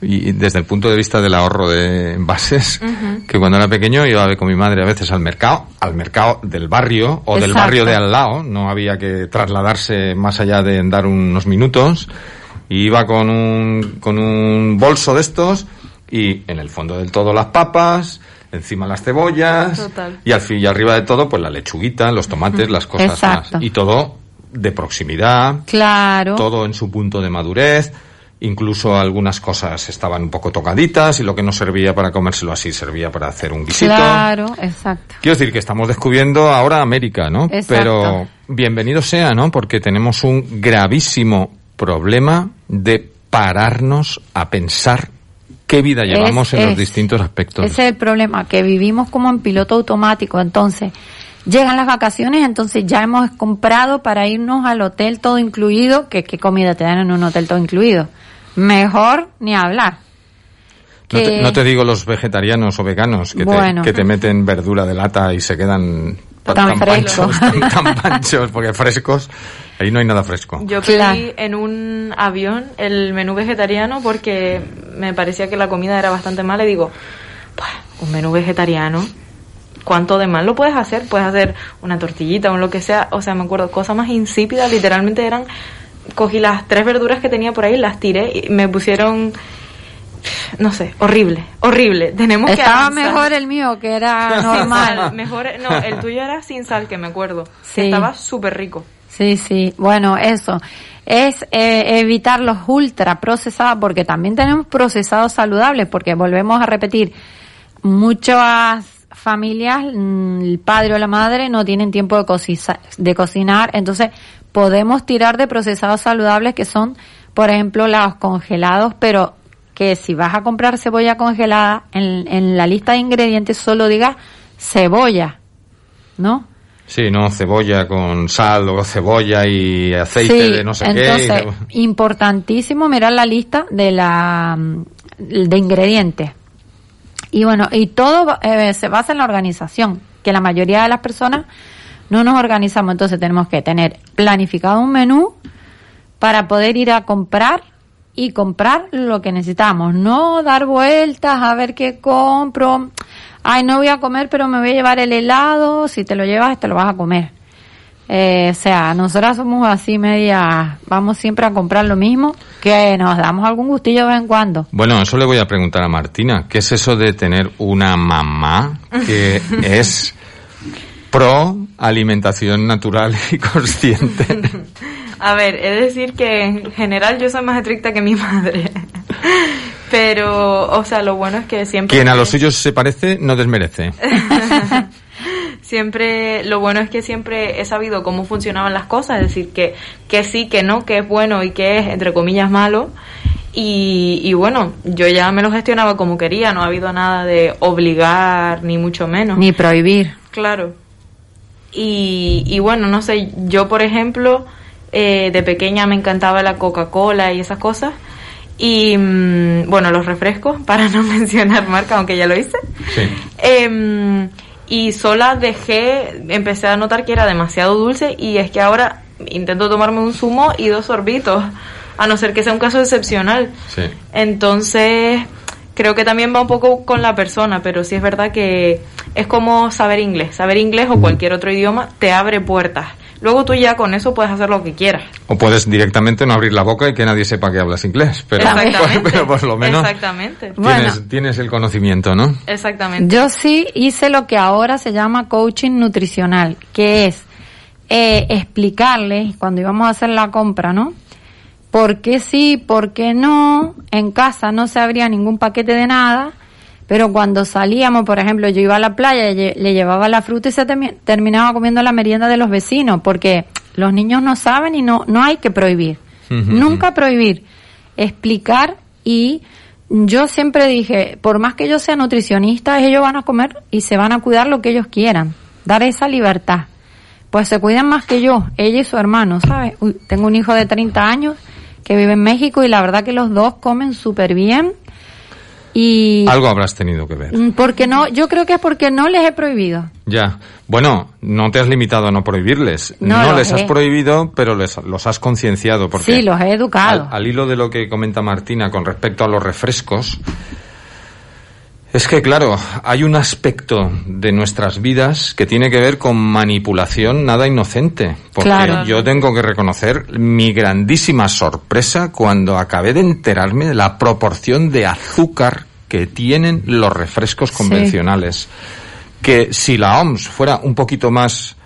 y desde el punto de vista del ahorro de envases, que cuando era pequeño iba con mi madre a veces al mercado, al mercado del barrio o del barrio de al lado, no había que trasladarse más allá de dar unos minutos, y iba con un, con un bolso de estos y en el fondo del todo las papas, encima las cebollas y al fin y arriba de todo pues la lechuguita, los tomates, las cosas más y todo de proximidad. Claro. Todo en su punto de madurez. Incluso algunas cosas estaban un poco tocaditas y lo que no servía para comérselo así servía para hacer un guisito. Claro, exacto. Quiero decir que estamos descubriendo ahora América, ¿no? Exacto. Pero bienvenido sea, ¿no? Porque tenemos un gravísimo problema de pararnos a pensar qué vida llevamos en los distintos aspectos. Ese es el problema, que vivimos como en piloto automático. Entonces, Llegan las vacaciones, entonces ya hemos comprado para irnos al hotel todo incluido. ¿Qué, qué comida te dan en un hotel todo incluido? Mejor ni hablar. No, te, digo los vegetarianos o veganos que, te, que te meten verdura de lata y se quedan tan, panchos, tan, panchos, porque frescos, ahí no hay nada fresco. Yo pedí en un avión el menú vegetariano porque me parecía que la comida era bastante mala y digo, pues, un menú vegetariano cuánto de mal lo puedes hacer, puedes hacer una tortillita o lo que sea, o sea, me acuerdo, cosas más insípidas, literalmente eran, cogí las tres verduras que tenía por ahí, las tiré y me pusieron, no sé, horrible, horrible, tenemos Estaba que mejor el mío, que era normal. mejor, no, el tuyo era sin sal, que me acuerdo, estaba súper rico. Sí, sí, bueno, eso. Es eh, evitar los ultra procesados, porque también tenemos procesados saludables, porque volvemos a repetir, muchas familias, mm, el padre o la madre no tienen tiempo de, de cocinar, entonces podemos tirar de procesados saludables que son, por ejemplo, los congelados, pero que si vas a comprar cebolla congelada, en, en la lista de ingredientes solo diga cebolla, ¿no? Sí, no cebolla con sal o cebolla y aceite de no sé entonces, importantísimo mirar la lista de la de ingredientes. Y bueno, y todo eh, se basa en la organización, que la mayoría de las personas no nos organizamos, entonces tenemos que tener planificado un menú para poder ir a comprar y comprar lo que necesitamos, no dar vueltas a ver qué compro. Ay, no voy a comer, pero me voy a llevar el helado, si te lo llevas te lo vas a comer. Eh, o sea, nosotras somos así media, vamos siempre a comprar lo mismo, que nos damos algún gustillo de vez en cuando. Bueno, eso le voy a preguntar a Martina, ¿qué es eso de tener una mamá que es pro alimentación natural y consciente? A ver, es decir que en general yo soy más estricta que mi madre. Pero, o sea, lo bueno es que siempre... Quien a los suyos se parece no desmerece. siempre, lo bueno es que siempre he sabido cómo funcionaban las cosas, es decir, que, que sí, que no, que es bueno y que es, entre comillas, malo. Y, y bueno, yo ya me lo gestionaba como quería, no ha habido nada de obligar, ni mucho menos. Ni prohibir. Claro. Y, y bueno, no sé, yo por ejemplo, eh, de pequeña me encantaba la Coca-Cola y esas cosas. Y mm, bueno, los refrescos, para no mencionar marca, aunque ya lo hice. Sí. Em, y sola dejé, empecé a notar que era demasiado dulce y es que ahora intento tomarme un zumo y dos sorbitos, a no ser que sea un caso excepcional. Sí. Entonces, creo que también va un poco con la persona, pero sí es verdad que es como saber inglés. Saber inglés o cualquier otro idioma te abre puertas. Luego tú ya con eso puedes hacer lo que quieras. O puedes directamente no abrir la boca y que nadie sepa que hablas inglés. Pero, Exactamente. pero por lo menos Exactamente. tienes, tienes el conocimiento, ¿no? Exactamente. Yo sí hice lo que ahora se llama coaching nutricional, que es eh, explicarles cuando íbamos a hacer la compra, ¿no? ¿Por qué sí, por qué no? En casa no se abría ningún paquete de nada, pero cuando salíamos, por ejemplo, yo iba a la playa, le llevaba la fruta y se termi- terminaba comiendo la merienda de los vecinos, porque los niños no saben y no, no hay que prohibir. Nunca prohibir. Explicar y yo siempre dije, por más que yo sea nutricionista, ellos van a comer y se van a cuidar lo que ellos quieran. Dar esa libertad. Pues se cuidan más que yo, ella y su hermano, ¿sabes? Uy, tengo un hijo de 30 años que vive en México y la verdad que los dos comen súper bien. Y Algo habrás tenido que ver. Mm, porque no, yo creo que es porque no les he prohibido. Ya. Bueno, no te has limitado a no prohibirles. No, les has prohibido, pero les, los has concienciado. Porque Sí, los he educado. Al, al hilo de lo que comenta Martina con respecto a los refrescos, es que, claro, hay un aspecto de nuestras vidas que tiene que ver con manipulación nada inocente. Porque Claro. yo tengo que reconocer mi grandísima sorpresa cuando acabé de enterarme de la proporción de azúcar que tienen los refrescos convencionales. Que si la OMS fuera un poquito más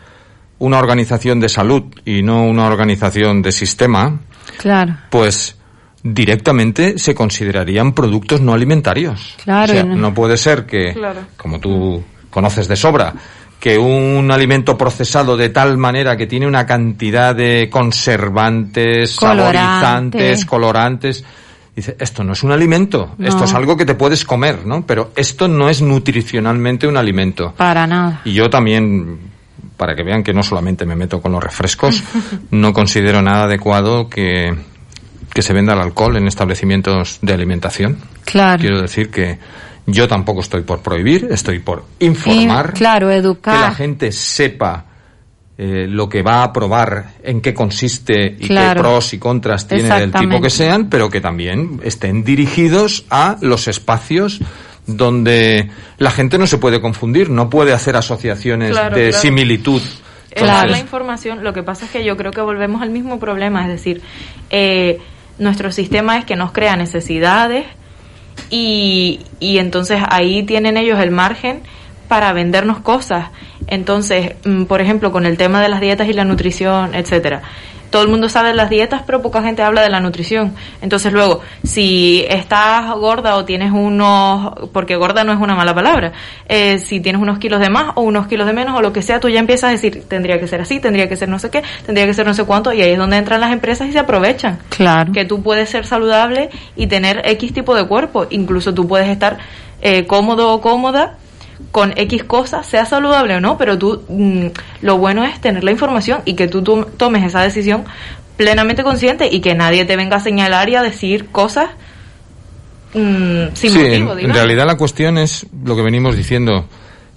una organización de salud y no una organización de sistema, Claro. pues directamente se considerarían productos no alimentarios. Claro, O sea, no- no puede ser que, Claro. como tú conoces de sobra, que un alimento procesado de tal manera que tiene una cantidad de conservantes, Colorante. saborizantes, colorantes, dice, esto no es un alimento, No. esto es algo que te puedes comer, ¿no? Pero esto no es nutricionalmente un alimento. Para nada. Y yo también, para que vean que no solamente me meto con los refrescos, no considero nada adecuado que, que se venda el alcohol en establecimientos de alimentación. Claro. Quiero decir que yo tampoco estoy por prohibir, estoy por informar, Y, claro, que educar. la gente sepa eh, lo que va a probar, en qué consiste y Claro. qué pros y contras tiene del tipo que sean, pero que también estén dirigidos a los espacios donde la gente no se puede confundir, no puede hacer asociaciones Claro, de claro. similitud. Es dar la Entonces, información. Lo que pasa es que yo creo que volvemos al mismo problema, es decir, eh, nuestro sistema es que nos crea necesidades y, y entonces ahí tienen ellos el margen para vendernos cosas. Entonces, mm, por ejemplo, con el tema de las dietas y la nutrición, etcétera. Todo el mundo sabe de las dietas, pero poca gente habla de la nutrición. Entonces, luego, si estás gorda o tienes unos, porque gorda no es una mala palabra, eh, si tienes unos kilos de más o unos kilos de menos o lo que sea, tú ya empiezas a decir, tendría que ser así, tendría que ser no sé qué, tendría que ser no sé cuánto, y ahí es donde entran las empresas y se aprovechan. Claro. Que tú puedes ser saludable y tener X tipo de cuerpo. Incluso tú puedes estar eh, cómodo o cómoda con X cosas, sea saludable o no, pero tú, mm, lo bueno es tener la información y que tú tom- tomes esa decisión plenamente consciente y que nadie te venga a señalar y a decir cosas mm, sin sí, motivo, en, en realidad la cuestión es lo que venimos diciendo,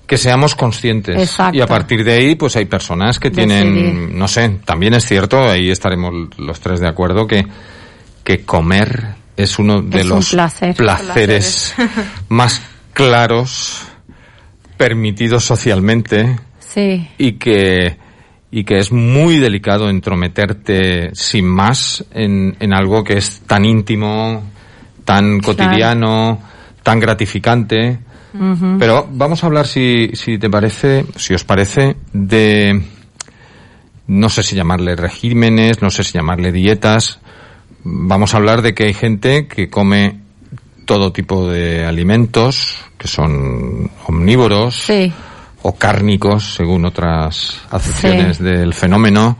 que seamos conscientes. Exacto. Y a partir de ahí, pues hay personas que tienen, Decidir. no sé, también es cierto, ahí estaremos los tres de acuerdo, que, que comer es uno de Es un los placer. placeres más claros permitidos socialmente Sí. y que y que es muy delicado entrometerte sin más en, en algo que es tan íntimo, tan cotidiano, tan gratificante. Pero vamos a hablar, si, si te parece, si os parece, de, no sé si llamarle regímenes, no sé si llamarle dietas. Vamos a hablar de que hay gente que come todo tipo de alimentos, que son omnívoros, Sí. o cárnicos, según otras acepciones del fenómeno.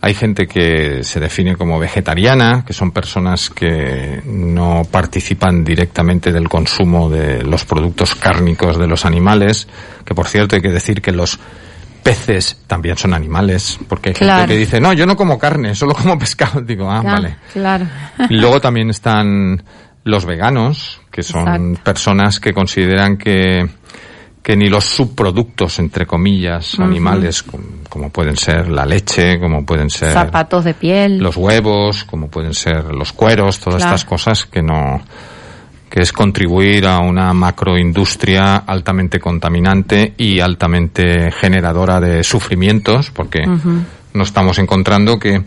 Hay gente que se define como vegetariana, que son personas que no participan directamente del consumo de los productos cárnicos de los animales, que por cierto hay que decir que los peces también son animales, porque hay gente que dice, no, yo no como carne, solo como pescado. Digo, ah, vale. Claro. Y luego también están los veganos, que son personas que consideran que que ni los subproductos, entre comillas, animales, como, pueden ser la leche, como pueden ser... Zapatos de piel. Los huevos, como pueden ser los cueros, todas estas cosas que no que es contribuir a una macroindustria altamente contaminante y altamente generadora de sufrimientos, porque nos estamos encontrando que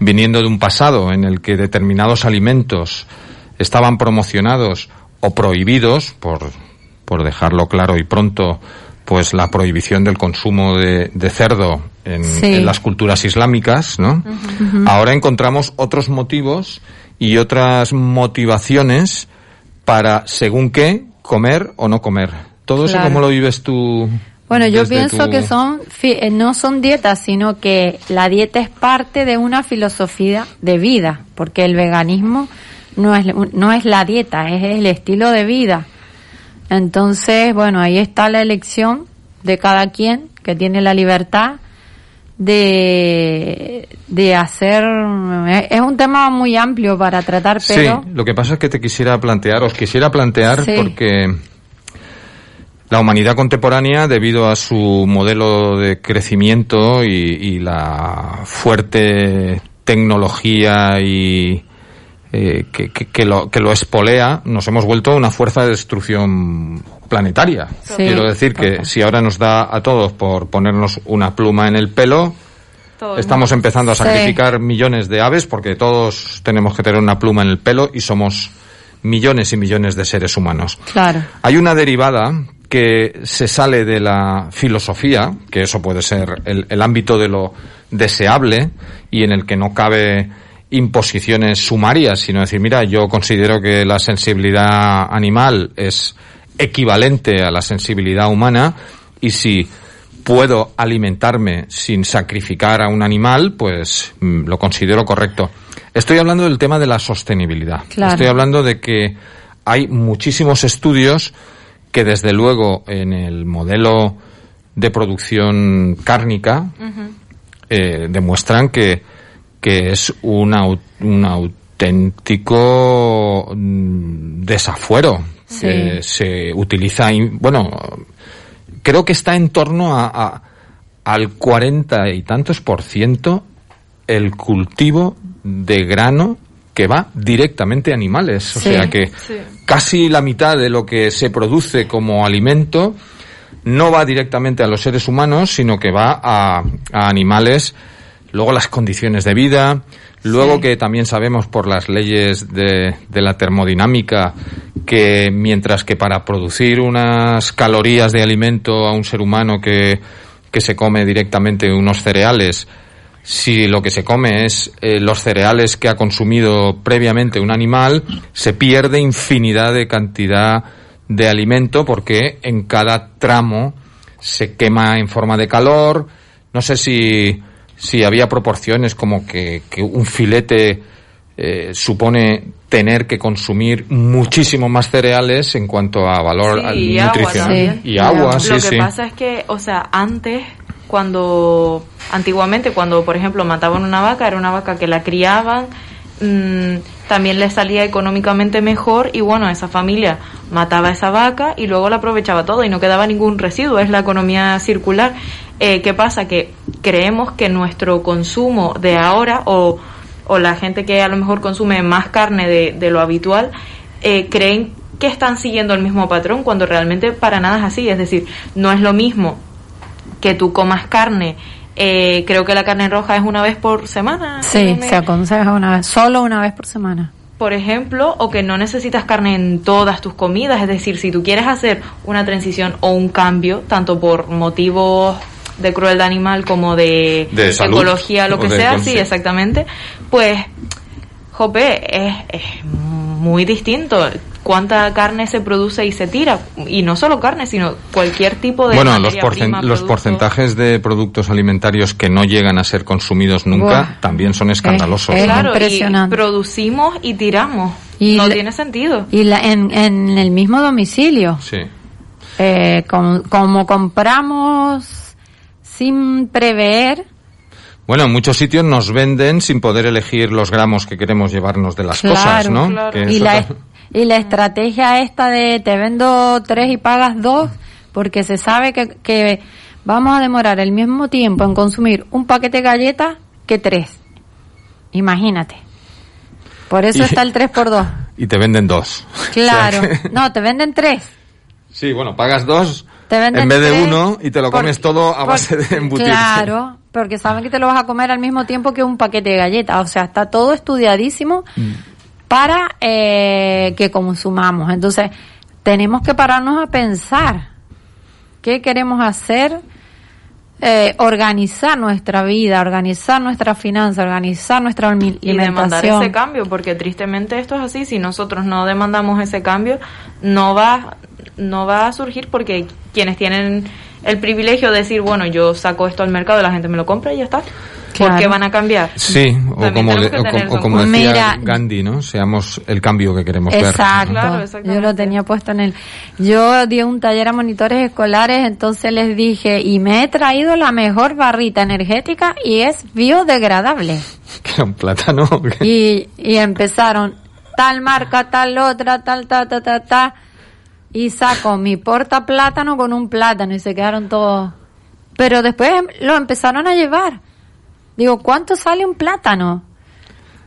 viniendo de un pasado en el que determinados alimentos estaban promocionados o prohibidos por por dejarlo claro y pronto, pues la prohibición del consumo de, cerdo en, las culturas islámicas, ¿no? Ahora encontramos otros motivos y otras motivaciones para, según qué, comer o no comer. Todo eso, ¿cómo lo vives tú? Bueno, yo pienso que son eh, no son dietas, sino que la dieta es parte de una filosofía de vida, porque el veganismo no es no es la dieta, es el estilo de vida. Entonces, bueno, ahí está la elección de cada quien que tiene la libertad de, de hacer es un tema muy amplio para tratar pero sí lo que pasa es que te quisiera plantear os quisiera plantear porque la humanidad contemporánea debido a su modelo de crecimiento y, y la fuerte tecnología y eh, que, que, lo, que lo espolea, nos hemos vuelto una fuerza de destrucción planetaria. Quiero decir que si ahora nos da a todos por ponernos una pluma en el pelo, estamos empezando a sacrificar millones de aves porque todos tenemos que tener una pluma en el pelo y somos millones y millones de seres humanos. Claro. Hay una derivada que se sale de la filosofía, que eso puede ser el, el ámbito de lo deseable y en el que no cabe imposiciones sumarias, sino decir, mira, yo considero que la sensibilidad animal es equivalente a la sensibilidad humana y si puedo alimentarme sin sacrificar a un animal, pues mm, lo considero correcto. Estoy hablando del tema de la sostenibilidad. Estoy hablando de que hay muchísimos estudios que desde luego en el modelo de producción cárnica eh, demuestran que que es un, un auténtico mm, desafuero. se utiliza, bueno, creo que está en torno a, al cuarenta y tantos por ciento el cultivo de grano que va directamente a animales. O sea que casi la mitad de lo que se produce como alimento no va directamente a los seres humanos, sino que va a, a animales luego las condiciones de vida, luego que también sabemos por las leyes de, de, la termodinámica que mientras que para producir unas calorías de alimento a un ser humano que, que se come directamente unos cereales, si lo que se come es eh, los cereales que ha consumido previamente un animal, se pierde infinidad de cantidad de alimento porque en cada tramo se quema en forma de calor. No sé si si había proporciones como que, un filete eh, supone tener que consumir muchísimo más cereales en cuanto a valor nutricional y agua, sí, Lo que pasa es que, o sea, antes cuando antiguamente cuando por ejemplo mataban una vaca era una vaca que la criaban mm, también le salía económicamente mejor y bueno esa familia mataba esa vaca y luego la aprovechaba todo y no quedaba ningún residuo es la economía circular eh, ¿Qué pasa? Que creemos que nuestro consumo de ahora o, o la gente que a lo mejor consume más carne de, de lo habitual, eh, creen que están siguiendo el mismo patrón cuando realmente para nada es así. Es decir, no es lo mismo que tú comas carne. Eh, creo que la carne roja es una vez por semana. Sí, se aconseja una vez, solo una vez por semana por ejemplo, o que no necesitas carne en todas tus comidas, es decir, si tú quieres hacer una transición o un cambio, tanto por motivos de crueldad animal como de, ecología, lo que sea, sí, exactamente, pues, jope, es, es muy distinto. cuánta carne se produce y se tira. Y no solo carne, sino cualquier tipo de. Bueno, los, los porcentajes de productos alimentarios que no llegan a ser consumidos nunca también son escandalosos. claro, Y producimos y tiramos. Y no tiene sentido. Y la, en, en el mismo domicilio. Sí. Eh, como compramos sin prever. Bueno, en muchos sitios nos venden sin poder elegir los gramos que queremos llevarnos de las cosas, ¿no? y, la, y la estrategia esta de te vendo tres y pagas dos, porque se sabe que, que vamos a demorar el mismo tiempo en consumir un paquete de galletas que tres. Imagínate. Por eso está el 3 por 2 Y te venden dos. Claro. No, te venden tres. Sí, bueno, pagas dos en vez de uno y te lo comes todo a base de embutirse. Claro, porque saben que te lo vas a comer al mismo tiempo que un paquete de galletas. O sea, está todo estudiadísimo mm. para eh, que consumamos. Entonces, tenemos que pararnos a pensar qué queremos hacer, eh, organizar nuestra vida, organizar nuestra finanza, organizar nuestra alimentación. Y demandar ese cambio, porque tristemente esto es así. Si nosotros no demandamos ese cambio, no va no va a surgir porque quienes tienen el privilegio de decir, bueno, yo saco esto al mercado, la gente me lo compra y ya está. ¿Por qué van a cambiar? Sí, o como, decía Gandhi, ¿no? Seamos el cambio que queremos ver. Exacto, yo lo tenía puesto en el... Yo di un taller a monitores escolares, entonces les dije, y me he traído la mejor barrita energética y es biodegradable. Que un plátano. Y, y empezaron, tal marca, tal otra, tal, ta, ta, ta, ta y saco mi porta plátano con un plátano y se quedaron todos. Pero después lo empezaron a llevar. Digo, ¿cuánto sale un plátano?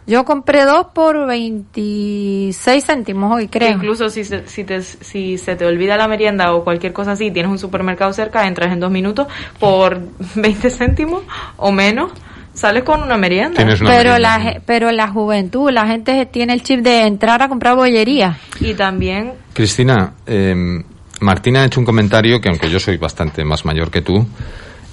Yo compré dos por 26 céntimos hoy, creo. Incluso si se, si, te, si se te olvida la merienda o cualquier cosa así, tienes un supermercado cerca, entras en dos minutos por 20 céntimos o menos sales con una merienda. pero la pero la juventud, la gente tiene el chip de entrar a comprar bollería. Y también Cristina, eh, Martina ha hecho un comentario que aunque yo soy bastante más mayor que tú,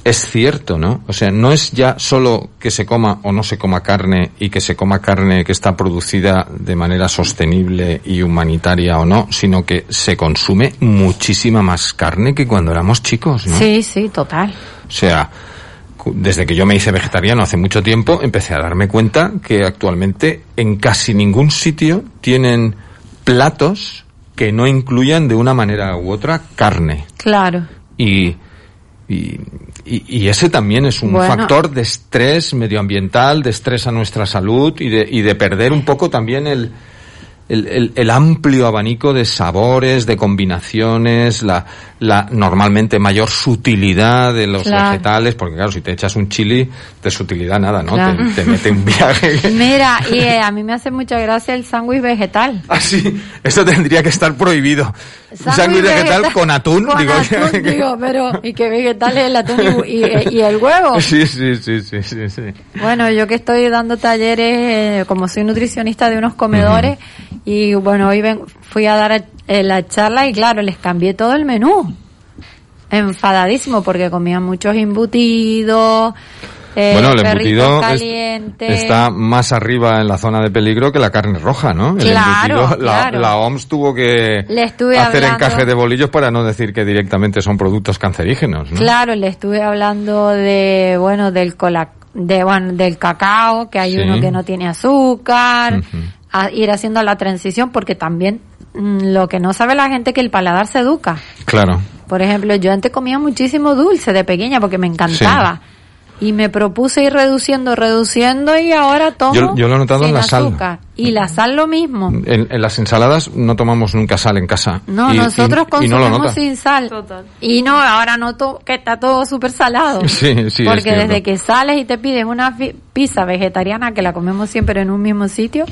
es cierto, ¿no? O sea, no es ya solo que se coma o no se coma carne y que se coma carne que está producida de manera sostenible y humanitaria o no, sino que se consume muchísima más carne que cuando éramos chicos, ¿no? Sí, sí, total. O sea, desde que yo me hice vegetariano hace mucho tiempo, empecé a darme cuenta que actualmente en casi ningún sitio tienen platos que no incluyan de una manera u otra carne. Claro. Y, y, y, ese también es un factor de estrés medioambiental, de estrés a nuestra salud y de, y de perder un poco también el, el, el, amplio abanico de sabores, de combinaciones, la, la normalmente mayor sutilidad de los vegetales, porque claro, si te echas un chili, de sutilidad nada, ¿no? Te, mete un viaje. Mira, y eh, a mí me hace mucha gracia el sándwich vegetal. Ah, sí, eso tendría que estar prohibido. Sándwich vegetal, con atún, digo. digo, pero, ¿y qué vegetal es el atún y, y, el huevo? Sí, sí, sí, sí, sí, Bueno, yo que estoy dando talleres, eh, como soy nutricionista de unos comedores, y bueno, hoy ven, fui a dar eh, la charla y claro, les cambié todo el menú. Enfadadísimo porque comían muchos embutidos. Eh, bueno, el embutido está más arriba en la zona de peligro que la carne roja, ¿no? El claro, La, OMS tuvo que hacer encaje de bolillos para no decir que directamente son productos cancerígenos, ¿no? Claro, le estuve hablando de, bueno, del cola, de, bueno, del cacao, que hay uno que no tiene azúcar, a ir haciendo la transición porque también mm, lo que no sabe la gente es que el paladar se educa. Claro. Por ejemplo, yo antes comía muchísimo dulce de pequeña porque me encantaba. Y me propuse ir reduciendo, reduciendo y ahora tomo Yo, yo lo he notado en la sal. Y la sal lo mismo. En, las ensaladas no tomamos nunca sal en casa. No, nosotros consumimos sin sal. Y no, ahora noto que está todo súper salado. Sí, sí. Porque desde que sales y te pides una pizza vegetariana que la comemos siempre en un mismo sitio,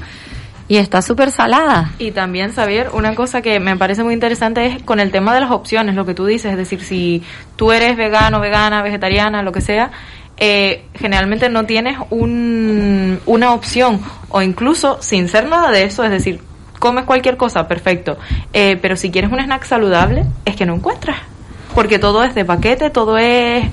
y está súper salada. Y también, saber una cosa que me parece muy interesante es con el tema de las opciones, lo que tú dices, es decir, si tú eres vegano, vegana, vegetariana, lo que sea, eh, generalmente no tienes un, una opción, o incluso sin ser nada de eso, es decir, comes cualquier cosa, perfecto, eh, pero si quieres un snack saludable, es que no encuentras, porque todo es de paquete, todo es...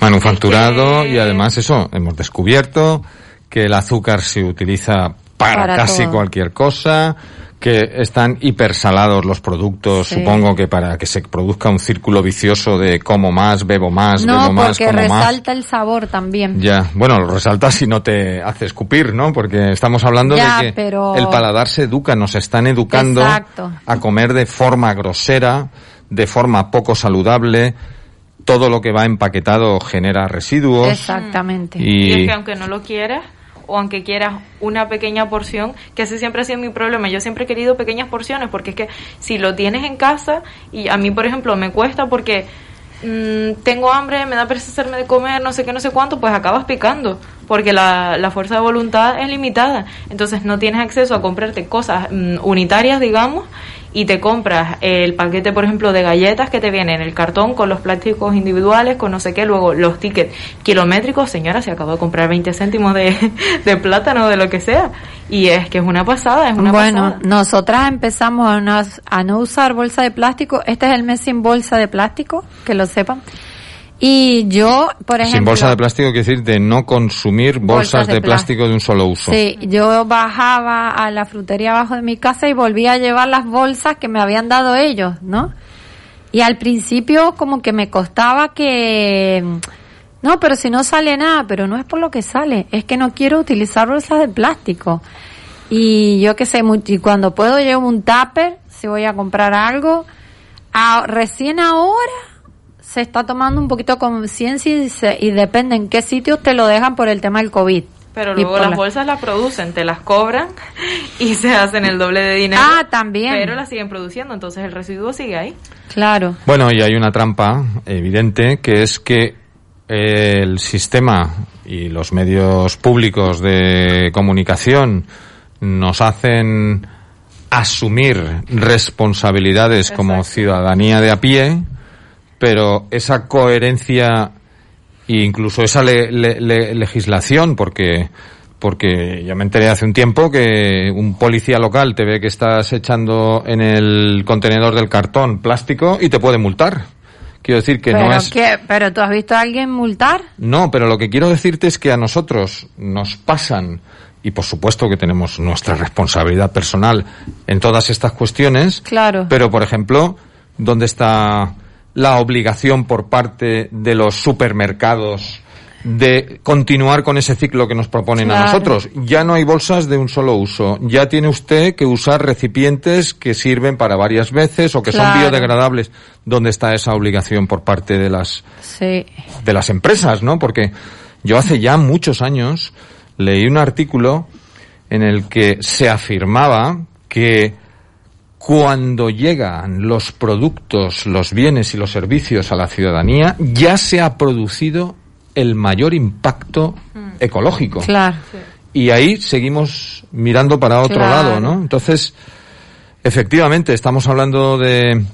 Manufacturado y además eso, hemos descubierto que el azúcar se utiliza para, casi cualquier cosa que están hipersalados los productos, supongo que para que se produzca un círculo vicioso de como más, bebo más, bebo más, como más. resalta el sabor también. Ya, bueno, lo resalta si no te hace escupir, ¿no? Porque estamos hablando de que el paladar se educa, nos están educando a comer de forma grosera, de forma poco saludable, todo lo que va empaquetado genera residuos. Exactamente. Y, y es que aunque no lo quieras, o aunque quieras una pequeña porción, que ese siempre ha sido mi problema. Yo siempre he querido pequeñas porciones porque es que si lo tienes en casa y a mí, por ejemplo, me cuesta porque mm, tengo hambre, me da pereza hacerme de comer, no sé qué, no sé cuánto, pues acabas picando porque la, la fuerza de voluntad es limitada. Entonces no tienes acceso a comprarte cosas mm, unitarias, digamos, y te compras el paquete, por ejemplo, de galletas que te viene en el cartón con los plásticos individuales, con no sé qué, luego los tickets kilométricos, señora, se acabó de comprar 20 céntimos de, de plátano, de lo que sea. Y es que es una pasada, es una bueno, nosotras empezamos a no, a no usar bolsa de plástico. Este es el mes sin bolsa de plástico, que lo sepan. Y yo, por ejemplo... Sin bolsa de plástico quiere decir de no consumir bolsas, de, plástico. de un solo uso. Sí, yo bajaba a la frutería abajo de mi casa y volvía a llevar las bolsas que me habían dado ellos, ¿no? Y al principio como que me costaba que... No, pero si no sale nada, pero no es por lo que sale, es que no quiero utilizar bolsas de plástico. Y yo qué sé, y cuando puedo llevo un tupper, si voy a comprar algo. recién ahora se está tomando un poquito conciencia y, y depende en qué sitios te lo dejan por el tema del COVID. Pero luego las bolsas las producen, te las cobran y se hacen el doble de dinero. Ah, también. Pero las siguen produciendo, entonces el residuo sigue ahí. Claro. Bueno, y hay una trampa evidente que es que el sistema y los medios públicos de comunicación nos hacen asumir responsabilidades como ciudadanía de a pie pero esa coherencia e incluso esa legislación, porque porque ya me enteré hace un tiempo que un policía local te ve que estás echando en el contenedor del cartón plástico y te puede multar. Quiero decir que no es. ¿Pero tú has visto a alguien multar? No, pero lo que quiero decirte es que a nosotros nos pasan, y por supuesto que tenemos nuestra responsabilidad personal en todas estas cuestiones. Claro. Pero, por ejemplo, ¿dónde está la obligación por parte de los supermercados de continuar con ese ciclo que nos proponen a nosotros. Ya no hay bolsas de un solo uso. Ya tiene usted que usar recipientes que sirven para varias veces o que son biodegradables. ¿Dónde está esa obligación por parte de las de las empresas, no? Porque yo hace ya muchos años leí un artículo en el que se afirmaba que cuando llegan los productos, los bienes y los servicios a la ciudadanía, ya se ha producido el mayor impacto mm. ecológico. Claro. Y ahí seguimos mirando para otro lado, ¿no? Entonces, efectivamente, estamos hablando de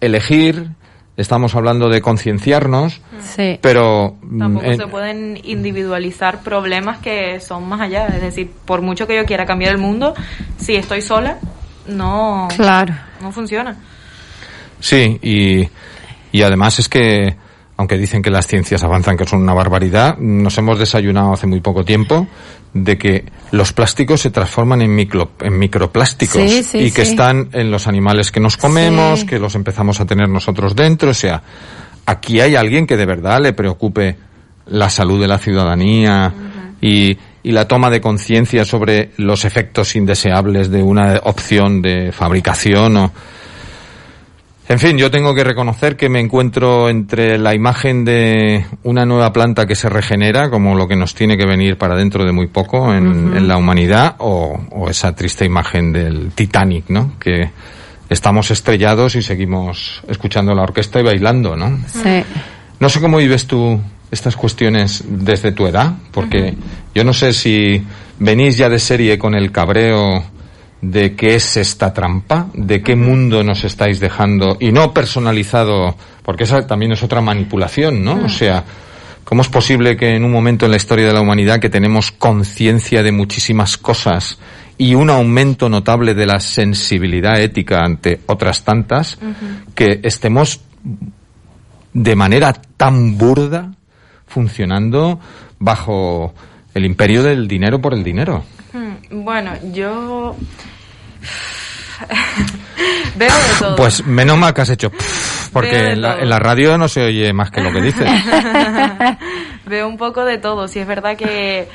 elegir, estamos hablando de concienciarnos, sí. pero tampoco se pueden individualizar problemas que son más allá. Es decir, por mucho que yo quiera cambiar el mundo, si estoy sola, no, claro. no funciona. Sí, y, y además es que, aunque dicen que las ciencias avanzan, que son una barbaridad, nos hemos desayunado hace muy poco tiempo de que los plásticos se transforman en, micro, en microplásticos y que están en los animales que nos comemos, que los empezamos a tener nosotros dentro. O sea, aquí hay alguien que de verdad le preocupe la salud de la ciudadanía y, y la toma de conciencia sobre los efectos indeseables de una opción de fabricación o en fin, yo tengo que reconocer que me encuentro entre la imagen de una nueva planta que se regenera, como lo que nos tiene que venir para dentro de muy poco en, la humanidad, o, o, esa triste imagen del Titanic, ¿no? Que estamos estrellados y seguimos escuchando la orquesta y bailando, ¿no? Sí. No sé cómo vives tú estas cuestiones desde tu edad, porque yo no sé si venís ya de serie con el cabreo de qué es esta trampa, de qué mundo nos estáis dejando, y no personalizado, porque esa también es otra manipulación, ¿no? O sea, ¿cómo es posible que en un momento en la historia de la humanidad que tenemos conciencia de muchísimas cosas y un aumento notable de la sensibilidad ética ante otras tantas, que estemos de manera tan burda funcionando bajo el imperio del dinero por el dinero. Hmm. Bueno, yo veo de todo. Pues menos mal que has hecho porque en la, en la radio no se oye más que lo que dices. veo un poco de todo. Si es verdad que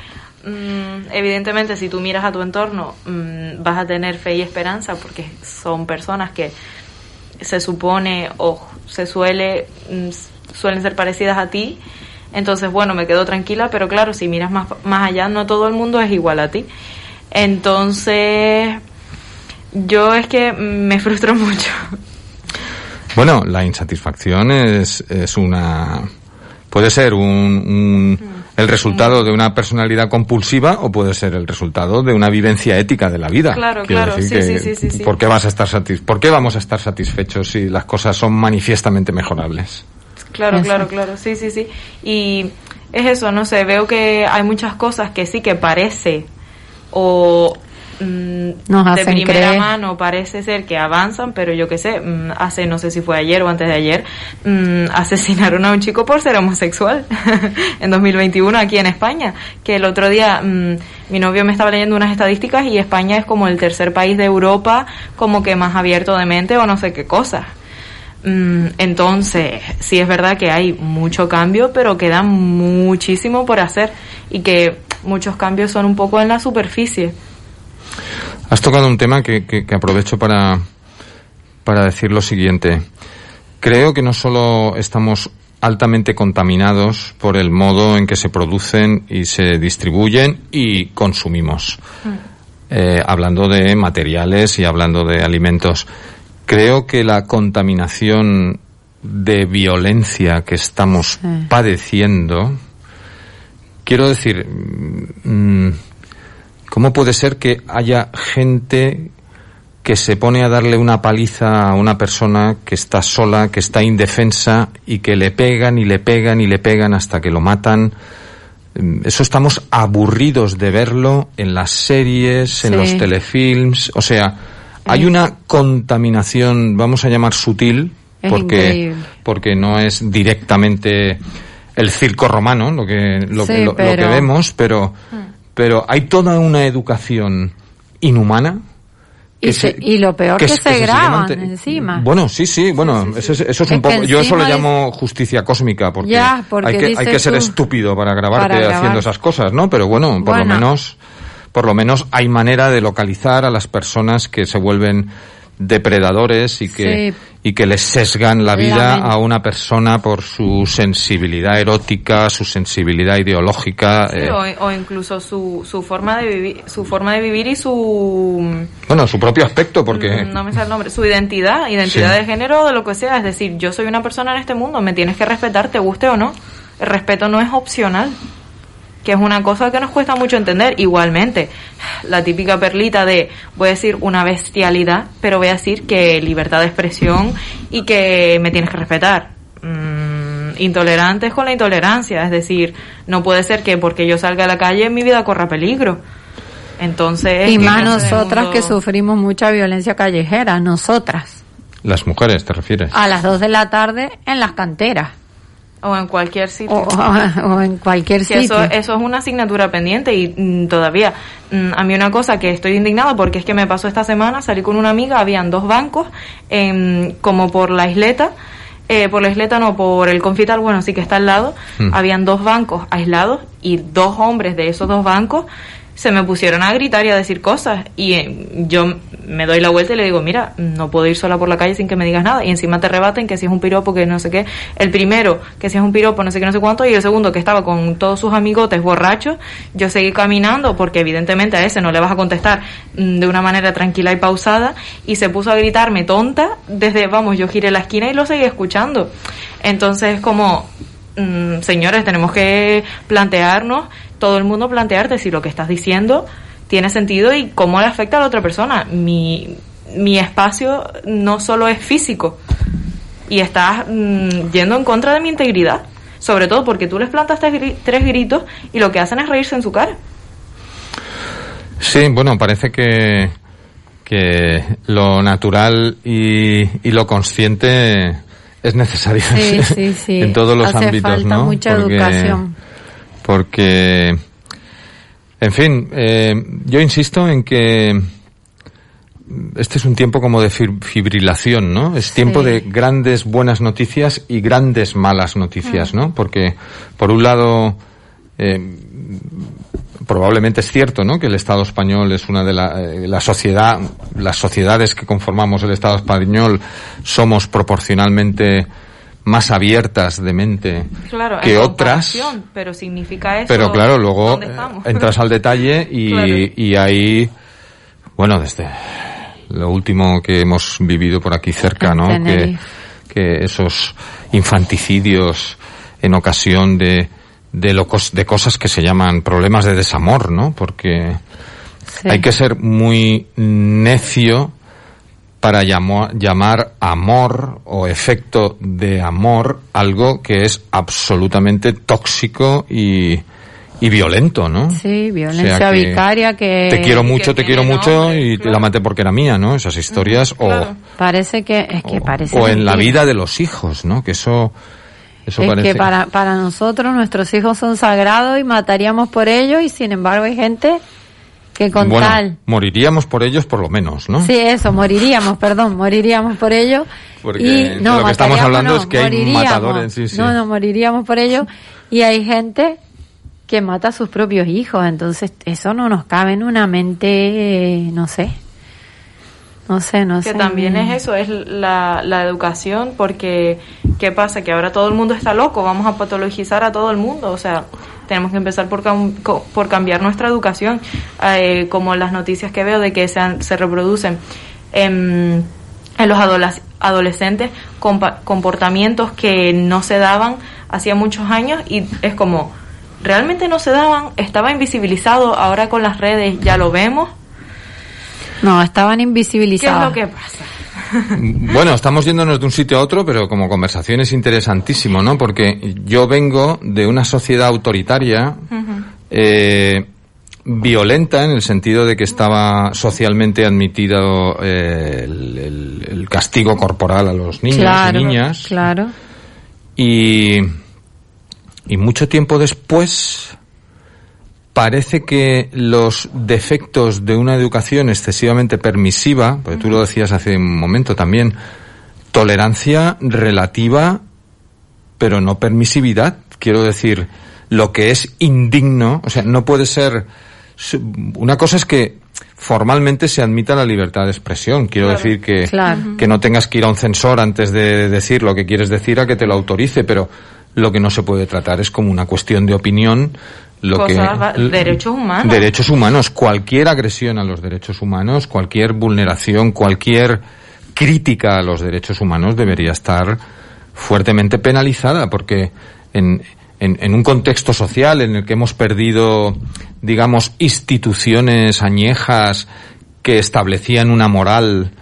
mm, evidentemente si tú miras a tu entorno mm, vas a tener fe y esperanza porque son personas que se supone o se suele mm, suelen ser parecidas a ti. Entonces, bueno, me quedo tranquila, pero claro, si miras más, más allá, no todo el mundo es igual a ti. Entonces, yo es que me frustro mucho. Bueno, la insatisfacción es, es una... Puede ser un, un- el resultado de una personalidad compulsiva o puede ser el resultado de una vivencia ética de la vida. Claro, Quiero claro, decir sí, que, sí, sí, sí, sí. ¿por qué vas a estar satis ¿Por qué vamos a estar satisfechos si las cosas son manifiestamente mejorables? Claro, claro, claro, sí, sí, sí. Y es eso, no sé, veo que hay muchas cosas que sí que parece o mm, Nos de hacen primera creer. mano parece ser que avanzan, pero yo qué sé, mm, hace no sé si fue ayer o antes de ayer, mm, asesinaron a un chico por ser homosexual en 2021 aquí en España, que el otro día mi novio me estaba leyendo unas estadísticas y España es como el tercer país de Europa como que más abierto de mente o no sé qué cosas. Mm, Entonces, sí es verdad que hay mucho cambio, pero queda muchísimo por hacer y que muchos cambios son un poco en la superficie. Has tocado un tema que, que- que aprovecho para, para decir lo siguiente. Creo que no solo estamos altamente contaminados por el modo en que se producen y se distribuyen y consumimos. Eh, hablando de materiales y hablando de alimentos. Creo que la contaminación de violencia que estamos padeciendo, quiero decir, mm, ¿cómo puede ser que haya gente que se pone a darle una paliza a una persona que está sola, que está indefensa y que le pegan y le pegan y le pegan hasta que lo matan? Mm, Eso estamos aburridos de verlo en las series, en Sí. los telefilms, o sea, hay una contaminación, vamos a llamar sutil, Es porque increíble. porque no es directamente el circo romano lo que lo, Sí, que, lo que pero- vemos, pero pero hay toda una educación inhumana Y, se- y lo peor que, se, sigue graban encima. Bueno, sí, sí, bueno, Eso, es, eso es Es un que poco, yo eso lo llamo justicia cósmica, porque, Ya, porque hay que, hay que ser tú, estúpido para grabarte para grabar. haciendo esas cosas, ¿no? Pero bueno, por lo menos, por lo menos hay manera de localizar a las personas que se vuelven depredadores y que, Sí. y que les sesgan la vida a una persona por su sensibilidad erótica, su sensibilidad ideológica. Sí, eh, o, o incluso su, su forma de vivir, su forma de vivir y su bueno, su propio aspecto, porque... Mm, no me sale el nombre, su identidad, identidad Sí. de género o de lo que sea, es decir, yo soy una persona en este mundo, me tienes que respetar, te guste o no. El respeto no es opcional, que es una cosa que nos cuesta mucho entender. Igualmente, la típica perlita de, voy a decir una bestialidad, pero voy a decir que libertad de expresión y que me tienes que respetar. Mm, intolerantes con la intolerancia, es decir, no puede ser que porque yo salga a la calle mi vida corra peligro. Entonces, y ¿qué más nosotras mundo- que sufrimos mucha violencia callejera, nosotras, Las mujeres, ¿te refieres? a las 2 de la tarde en las canteras o en cualquier sitio. o, o en cualquier Que sitio. eso, eso es una asignatura pendiente y mm, todavía mm, a mí una cosa que estoy indignada porque es que me pasó esta semana, salí con una amiga, habían dos bancos em, como por la isleta, eh, por la isleta no, por el confital, bueno, sí que está al lado, Mm. habían dos bancos aislados y dos hombres de esos dos bancos se me pusieron a gritar y a decir cosas. Y eh, yo me doy la vuelta y le digo, mira, no puedo ir sola por la calle sin que me digas nada y encima te rebaten que si es un piropo que no sé qué, el primero que si es un piropo no sé qué no sé cuánto. Y el segundo que estaba con todos sus amigotes borrachos, yo seguí caminando porque evidentemente a ese no le vas a contestar mm, de una manera tranquila y pausada. Y se puso a gritarme tonta desde, vamos, yo giré la esquina y lo seguí escuchando. Entonces como mm, señores, tenemos que plantearnos, todo el mundo plantearte si lo que estás diciendo tiene sentido y cómo le afecta a la otra persona. Mi, mi espacio no solo es físico y estás mm, yendo en contra de mi integridad, sobre todo porque tú les plantas tres, gri- tres gritos y lo que hacen es reírse en su cara. Sí, bueno, parece que, que lo natural y, y lo consciente es necesario Sí, sí, sí. en todos los Hace ámbitos, falta ¿no? mucha Porque- educación. Porque En fin, eh, yo insisto en que este es un tiempo como de fibrilación, ¿no? Es tiempo de grandes buenas noticias y grandes malas noticias, ¿no? Porque, por un lado, eh, probablemente es cierto, ¿no? Que el Estado español es una de la, eh, la sociedad, las sociedades que conformamos el Estado español somos proporcionalmente más abiertas de mente que otras. Pero significa eso. Pero claro, luego entras al detalle y, y ahí, bueno, desde lo último que hemos vivido por aquí cerca, ¿no? Que, que esos infanticidios en ocasión de, de, locos, de cosas que se llaman problemas de desamor, ¿no? Porque hay que ser muy necio para llamar amor o efecto de amor algo que es absolutamente tóxico y, y violento, ¿no? Sí, violencia vicaria que... Te quiero mucho, te quiero mucho y la maté porque era mía, ¿no? Esas historias o... Parece que... Es que parece o en la vida de los hijos, ¿no? Que eso... Eso es que para, para nosotros nuestros hijos son sagrados y mataríamos por ellos y sin embargo hay gente que con tal... Moriríamos por ellos por lo menos, ¿no? Sí, eso, moriríamos, perdón, moriríamos por ellos. Porque y, no, lo que estamos hablando es que hay matadores, sí, sí. No, no, moriríamos por ellos y hay gente que mata a sus propios hijos. Entonces, eso no nos cabe en una mente, no sé. No sé, no sé. Que también es eso, es la, la educación, porque ¿qué pasa? Que ahora todo el mundo está loco, vamos a patologizar a todo el mundo, o sea, tenemos que empezar por, por cambiar nuestra educación, eh, como las noticias que veo de que se, se reproducen en, en los adolescentes comportamientos que no se daban hacía muchos años y es como realmente no se daban, estaba invisibilizado, ahora con las redes ya lo vemos. No, estaban invisibilizados. ¿Qué es lo que pasa? Bueno, estamos yéndonos de un sitio a otro, pero como conversación es interesantísimo, ¿no? Porque yo vengo de una sociedad autoritaria, eh, violenta en el sentido de que estaba socialmente admitido eh, el, castigo corporal a los niños y niñas. Claro. Y y mucho tiempo después parece que los defectos de una educación excesivamente permisiva, porque tú lo decías hace un momento también, tolerancia relativa, pero no permisividad. Quiero decir, lo que es indigno, o sea, no puede ser. Una cosa es que formalmente se admita la libertad de expresión. Quiero decir que, que no tengas que ir a un censor antes de decir lo que quieres decir a que te lo autorice, pero lo que no se puede tratar es como una cuestión de opinión lo que derechos humanos. derechos humanos. Cualquier agresión a los derechos humanos cualquier vulneración cualquier crítica a los derechos humanos debería estar fuertemente penalizada porque en, en, en, un contexto social en el que hemos perdido digamos instituciones añejas que establecían una moral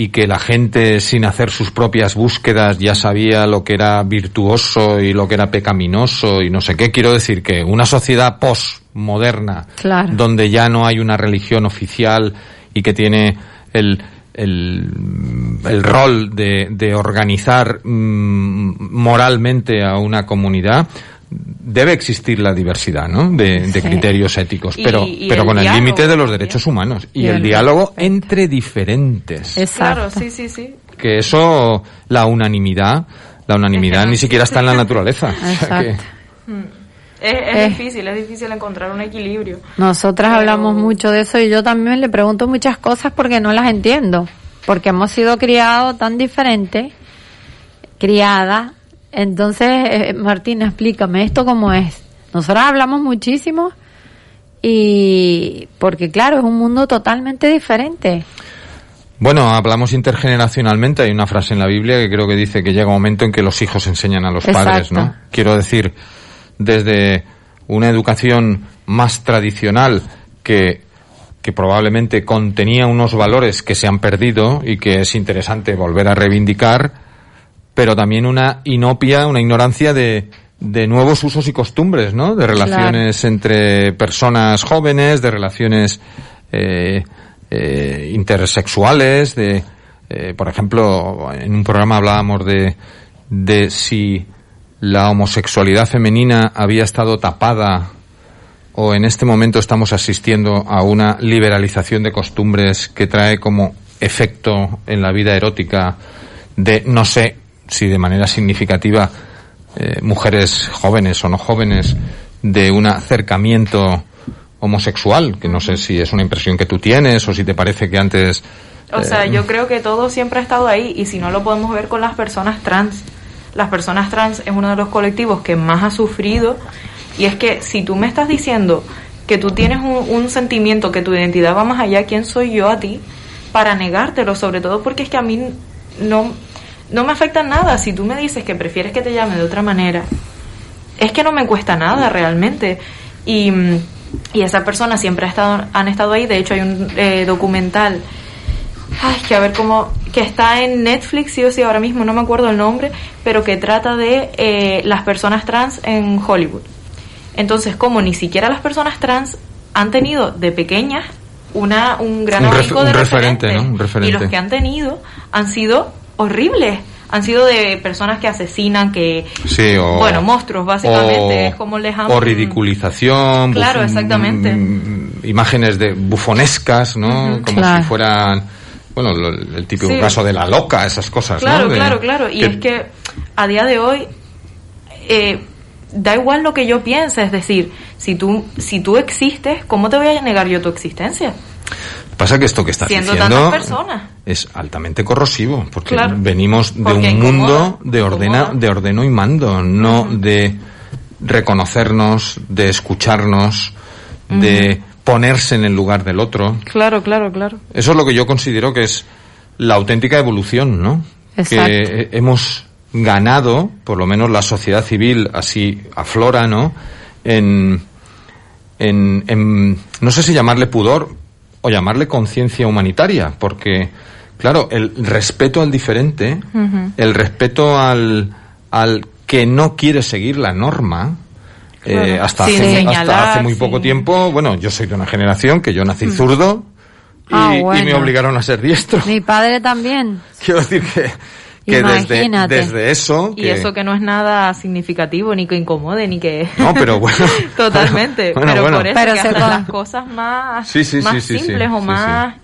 y que la gente sin hacer sus propias búsquedas ya sabía lo que era virtuoso y lo que era pecaminoso y no sé qué. Quiero decir que una sociedad postmoderna, donde ya no hay una religión oficial y que tiene el, el, el rol de, de organizar mm, moralmente a una comunidad, debe existir la diversidad ¿no? de, criterios éticos, pero, pero con el límite de los derechos humanos y, el, diálogo entre diferentes. Claro, sí, sí, sí. Que eso, la unanimidad, la unanimidad ni siquiera está en la naturaleza. Hmm. Es, difícil, es difícil encontrar un equilibrio. Nosotras hablamos mucho de eso y yo también le pregunto muchas cosas porque no las entiendo, porque hemos sido criados tan diferentes, criadas entonces, eh, Martín, explícame esto cómo es. Nosotros hablamos muchísimo y porque claro, es un mundo totalmente diferente. Bueno, hablamos intergeneracionalmente. Hay una frase en la Biblia que creo que dice que llega un momento en que los hijos enseñan a los padres, ¿no? Quiero decir, desde una educación más tradicional que, que probablemente contenía unos valores que se han perdido y que es interesante volver a reivindicar, pero también una inopia, una ignorancia de, de nuevos usos y costumbres, ¿no? De relaciones entre personas jóvenes, de relaciones eh, eh, intersexuales, de, eh, por ejemplo, en un programa hablábamos de, de si la homosexualidad femenina había estado tapada o en este momento estamos asistiendo a una liberalización de costumbres que trae como efecto en la vida erótica de, no sé si de manera significativa, eh, mujeres jóvenes o no jóvenes, de un acercamiento homosexual, que no sé si es una impresión que tú tienes o si te parece que antes... O sea, yo creo que todo siempre ha estado ahí y si no lo podemos ver con las personas trans. Las personas trans es uno de los colectivos que más ha sufrido y es que si tú me estás diciendo que tú tienes un, sentimiento, que tu identidad va más allá, ¿quién soy yo a ti para negártelo? Sobre todo porque es que a mí no, no me afecta nada. Si tú me dices que prefieres que te llame de otra manera, es que no me cuesta nada realmente. Y, y esas personas siempre ha estado, han estado ahí. De hecho, hay un eh, documental ay, que a ver cómo, que está en Netflix, sí o sí, ahora mismo no me acuerdo el nombre, pero que trata de eh, las personas trans en Hollywood. Entonces, como ni siquiera las personas trans han tenido de pequeñas una, un gran un de referente, ¿no? Un referente. Y los que han tenido han sido horribles. Han sido de personas que asesinan, que... Sí, o, bueno, monstruos, básicamente, es como les O ridiculización. Claro, exactamente. imágenes de bufonescas, ¿no? como si fueran bueno, el típico caso de la loca, esas cosas, claro, Claro, claro, Y es que a día de hoy eh, da igual lo que yo piense, es decir, si tú, si tú existes, ¿cómo te voy a negar yo tu existencia? Pasa que esto que estás Siendo diciendo es altamente corrosivo, porque venimos de un mundo de ordena, de ordeno y mando, no de reconocernos, de escucharnos, de ponerse en el lugar del otro. Claro, claro, claro. Eso es lo que yo considero que es la auténtica evolución, ¿no? Exacto. Que hemos ganado, por lo menos la sociedad civil así aflora, ¿no? En, en, no sé si llamarle pudor o llamarle conciencia humanitaria, porque, claro, el respeto al diferente, el respeto al, al que no quiere seguir la norma, eh, hasta, hace, hasta, hace, muy poco tiempo, bueno, yo soy de una generación que yo nací mm. zurdo ah, y, me obligaron a ser diestro. Mi padre también. Quiero decir que, que desde, desde, eso... Y eso que no es nada significativo, ni que incomode, ni que... No, pero bueno. Totalmente. pero por eso pero que las cosas más, más simples o más...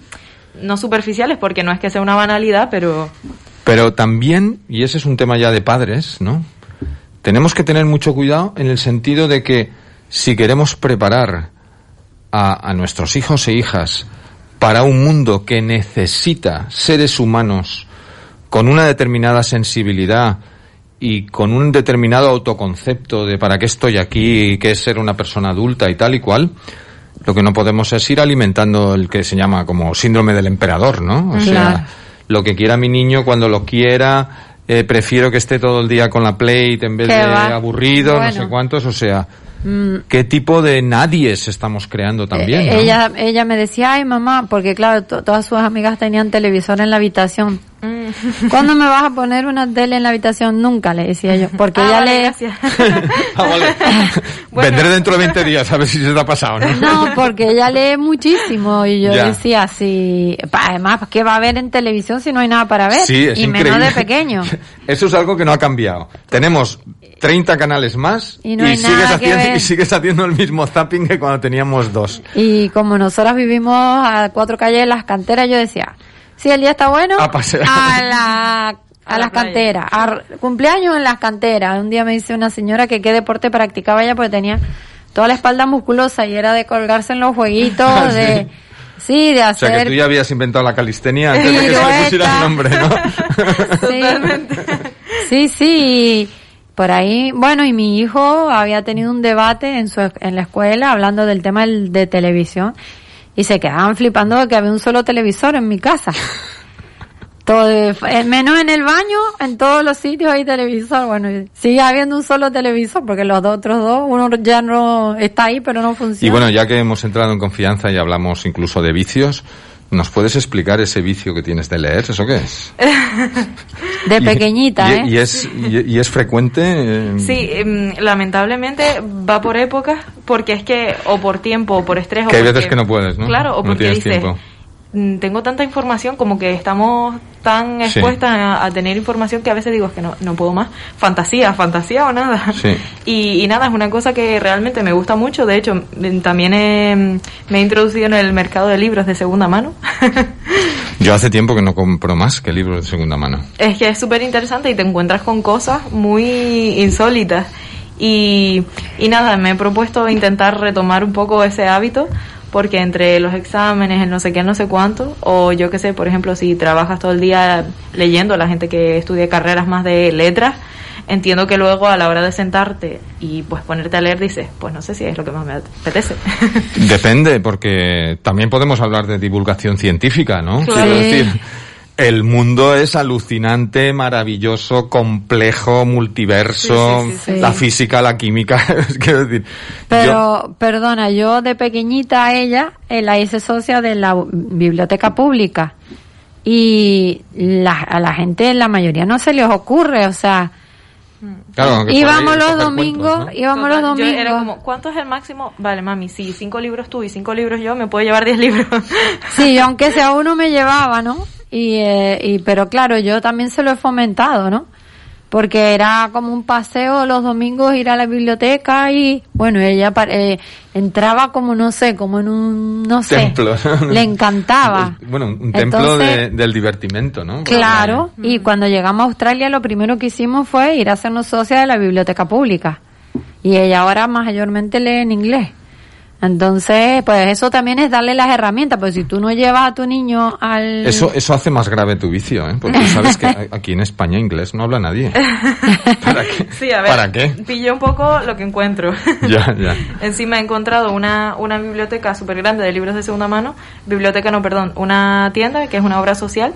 No superficiales, porque no es que sea una banalidad, pero... Pero también, y ese es un tema ya de padres, ¿no? tenemos que tener mucho cuidado en el sentido de que si queremos preparar a, nuestros hijos e hijas para un mundo que necesita seres humanos con una determinada sensibilidad y con un determinado autoconcepto de para qué estoy aquí, qué es ser una persona adulta y tal y cual, lo que no podemos es ir alimentando el que se llama como síndrome del emperador, ¿no? O sea, lo que quiera mi niño cuando lo quiera, eh, prefiero que esté todo el día con la plate en vez de aburrido, no sé cuántos, o sea, mm. ¿qué tipo de nadies estamos creando también? Eh, ella, ella me decía, ay mamá, porque claro, todas sus amigas tenían televisor en la habitación. Mm. ¿Cuándo me vas a poner una tele en la habitación? Nunca, le decía yo. Porque ah, ella le... ah, Vendré dentro de 20 días a ver si se te ha pasado, ¿no? No, porque ella lee muchísimo y yo decía, sí, además, ¿qué va a ver en televisión si no hay nada para ver? Sí, es y menos de pequeño. Eso es algo que no ha cambiado. Tenemos 30 canales más y, sigues haciendo, y sigues haciendo el mismo zapping que cuando teníamos dos. Y como nosotras vivimos a cuatro calles de las canteras, yo decía, si el día está bueno, a, la, a, las canteras, a cumpleaños en las canteras. Un día me dice una señora que qué deporte practicaba ella porque tenía toda la espalda musculosa y era de colgarse en los jueguitos, de... Sí, de hacer... O sea, que tú ya habías inventado la calistenia antes de que se le pusiera el nombre, ¿no? sí, sí, sí. Por ahí, bueno, y mi hijo había tenido un debate en, su, en la escuela hablando del tema de televisión y se quedaban flipando de que había un solo televisor en mi casa. Todo, menos en el baño, en todos los sitios hay televisor. Bueno, sigue habiendo un solo televisor porque los otros dos, uno ya no está ahí, pero no funciona. Y bueno, ya que hemos entrado en confianza y hablamos incluso de vicios, ¿Nos puedes explicar ese vicio que tienes de leer? ¿Eso qué es? de pequeñita, ¿eh? Y es, y, es frecuente? Sí, em, lamentablemente va por épocas, porque es que, o por tiempo, o por estrés. Que hay veces que no puedes, ¿no? Claro, o porque dices, mm, tengo tanta información como que estamos tan expuestas a, tener información que a veces digo es que no, no puedo más. Fantasía, fantasía o nada. Y, y, nada, es una cosa que realmente me gusta mucho. De hecho, mm, también he, me he introducido en el mercado de libros de segunda mano. Yo hace tiempo que no compro más que libros de segunda mano. Es que es súper interesante y te encuentras con cosas muy insólitas. Y, y nada, me he propuesto intentar retomar un poco ese hábito porque entre los exámenes, el no sé qué, no sé cuánto, o yo qué sé, por ejemplo, si trabajas todo el día leyendo, la gente que estudia carreras más de letras, entiendo que luego a la hora de sentarte y pues ponerte a leer dices, pues no sé si es lo que más me apetece. Depende, porque también podemos hablar de divulgación científica, ¿no? Quiero decir, el mundo es alucinante, maravilloso, complejo, multiverso, la física, la química, quiero decir. Pero, perdona, yo de pequeñita a ella eh, la hice socia de la biblioteca pública y a la gente, la mayoría no se les ocurre, o sea, íbamos los domingos, íbamos los domingos. era como, ¿cuánto es el máximo? Vale, mami, sí, cinco libros tú y cinco libros yo, me puedo llevar diez libros. sí, aunque sea uno me llevaba, ¿no? Y, eh, y, pero claro, yo también se lo he fomentado, ¿no? Porque era como un paseo los domingos ir a la biblioteca y, bueno, ella eh, entraba como, no sé, como en un, no sé. Templo. Le encantaba. Bueno, un templo del divertimento, ¿no? Claro. Y cuando llegamos a Australia, lo primero que hicimos fue ir a hacernos socia de la biblioteca pública. Y ella ahora mayormente lee en inglés. Entonces, pues eso también es darle las herramientas, pues si tú no llevas a tu niño al... Eso, eso hace más grave tu vicio, ¿eh? Porque sabes que aquí en España inglés no habla nadie. ¿Para qué? Sí, a ver, ¿Para qué? Pillé un poco lo que encuentro. Ya, ya. Encima he encontrado una, una biblioteca súper grande de libros de segunda mano, biblioteca no, perdón, una tienda que es una obra social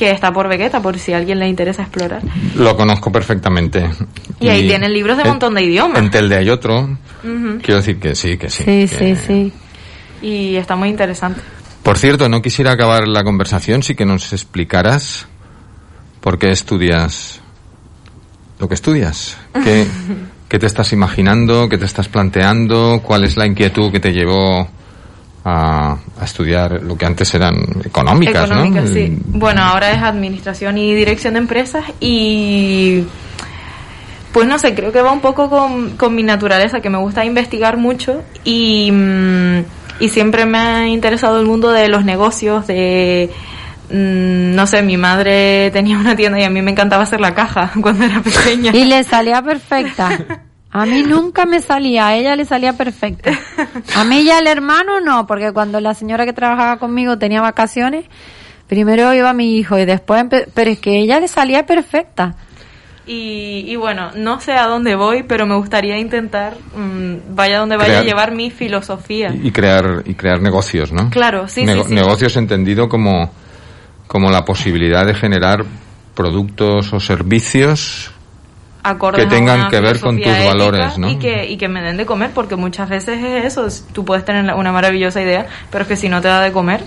que está por Vegeta, por si a alguien le interesa explorar. Lo conozco perfectamente. Y, ahí tienen libros de un montón de idiomas. En Telde hay otro. Quiero decir que sí, que sí. Sí, sí, sí. Y está muy interesante. Por cierto, no quisiera acabar la conversación si que nos explicaras por qué estudias lo que estudias. ¿Qué, ¿Qué te estás imaginando? ¿Qué te estás planteando? ¿Cuál es la inquietud que te llevó a, estudiar lo que antes eran económicas, económicas sí. Bueno, ahora es administración y dirección de empresas y pues no sé, creo que va un poco con, con mi naturaleza, que me gusta investigar mucho y, mm, y siempre me ha interesado el mundo de los negocios, de mm, no sé, mi madre tenía una tienda y a mí me encantaba hacer la caja cuando era pequeña. Y le salía perfecta. A mí nunca me salía, a ella le salía perfecta. A mí y al hermano no, porque cuando la señora que trabajaba conmigo tenía vacaciones, primero iba mi hijo y después, pero es que ella le salía perfecta. Y, bueno, no sé a dónde voy, pero me gustaría intentar, mm, vaya donde vaya, a llevar mi filosofía. Y crear, y crear negocios, ¿no? Claro, sí, sí, Negocios entendido como, como la posibilidad de generar productos o servicios que tengan que ver con tus valores, ¿no? Y que, y que me den de comer, porque muchas veces es eso, tú puedes tener una maravillosa idea, pero es que si no te da de comer...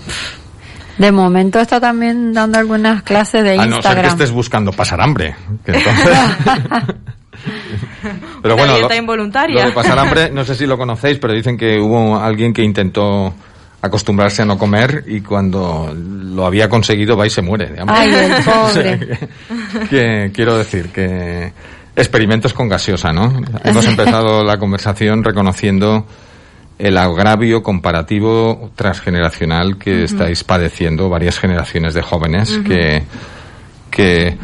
De momento está también dando algunas clases de Instagram. A no ser que estés buscando pasar hambre. pero bueno, lo, involuntaria. lo de pasar hambre, no sé si lo conocéis, pero dicen que hubo alguien que intentó acostumbrarse a no comer y cuando lo había conseguido va y se muere. Ay, el pobre. que, quiero decir que experimentos con gaseosa, ¿no? Hemos empezado la conversación reconociendo el agravio comparativo transgeneracional que estáis padeciendo varias generaciones de jóvenes que, que,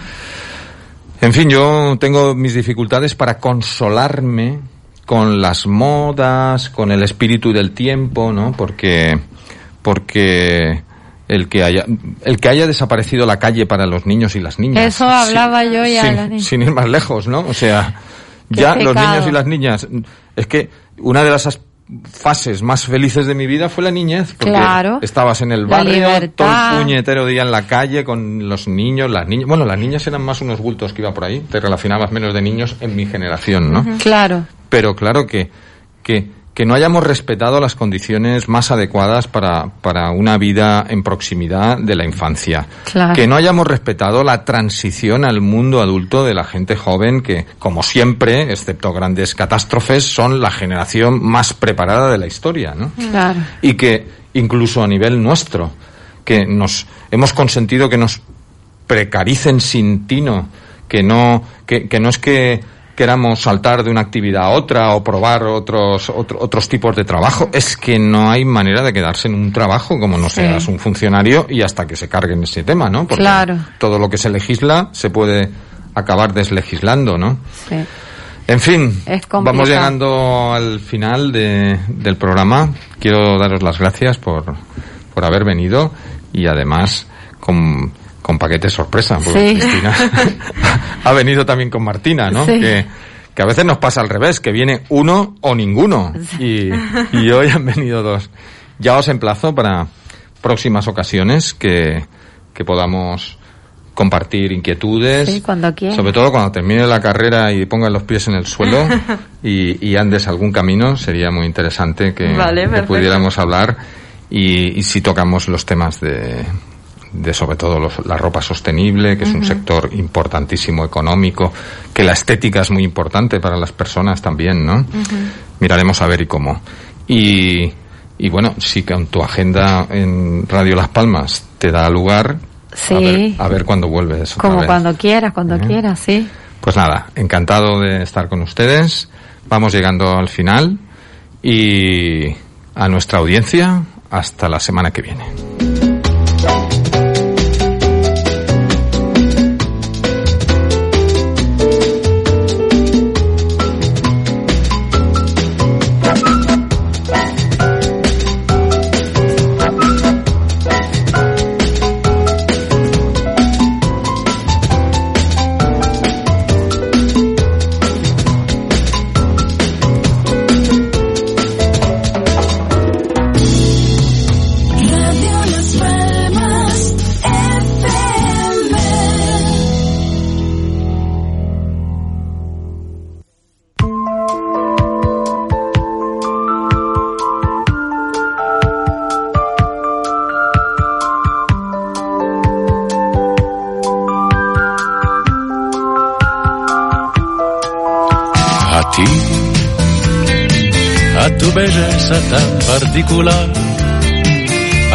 en fin, yo tengo mis dificultades para consolarme con las modas, con el espíritu del tiempo, ¿no? Porque, porque el que haya el que haya desaparecido la calle para los niños y las niñas. Eso hablaba yo ya. Sin, sin, ir más lejos, ¿no? O sea, ya los niños y las niñas. Es que una de las fases más felices de mi vida fue la niñez, porque claro, estabas en el barrio todo el puñetero día en la calle con los niños, las niñas. Bueno, las niñas eran más unos bultos que iba por ahí, te relacionabas menos de niños en mi generación, ¿no? Claro. Pero claro que, que que no hayamos respetado las condiciones más adecuadas para, para una vida en proximidad de la infancia. Que no hayamos respetado la transición al mundo adulto de la gente joven que, como siempre, excepto grandes catástrofes, son la generación más preparada de la historia, ¿no? Claro. Y que, incluso a nivel nuestro, que nos hemos consentido que nos precaricen sin tino, que no, que, que no es que queramos saltar de una actividad a otra o probar otros otros tipos de trabajo. Es que no hay manera de quedarse en un trabajo como no seas un funcionario y hasta que se carguen ese tema, ¿no? Porque Claro. todo lo que se legisla se puede acabar deslegislando, ¿no? Sí. En fin, vamos llegando al final de- del programa. Quiero daros las gracias por, por haber venido y además con, con paquete sorpresa, porque Sí. Cristina ha venido también con Martina, ¿no? Sí. Que, que a veces nos pasa al revés, que viene uno o ninguno. Y, y hoy han venido dos. Ya os emplazo para próximas ocasiones que, que podamos compartir inquietudes. Sí, cuando quieras. Sobre todo cuando termine la carrera y pongas los pies en el suelo y, y andes algún camino, sería muy interesante que, Vale, que pudiéramos hablar y, y si tocamos los temas de, de sobre todo los- la ropa sostenible, que es un sector importantísimo económico, que la estética es muy importante para las personas también, ¿no? Miraremos a ver y cómo. Y, y bueno, si con tu agenda en Radio Las Palmas te da lugar, Sí. a ver, a ver cuándo vuelves. otra Como vez. cuando quieras, cuando quieras, sí. Pues nada, encantado de estar con ustedes. Vamos llegando al final y a nuestra audiencia hasta la semana que viene.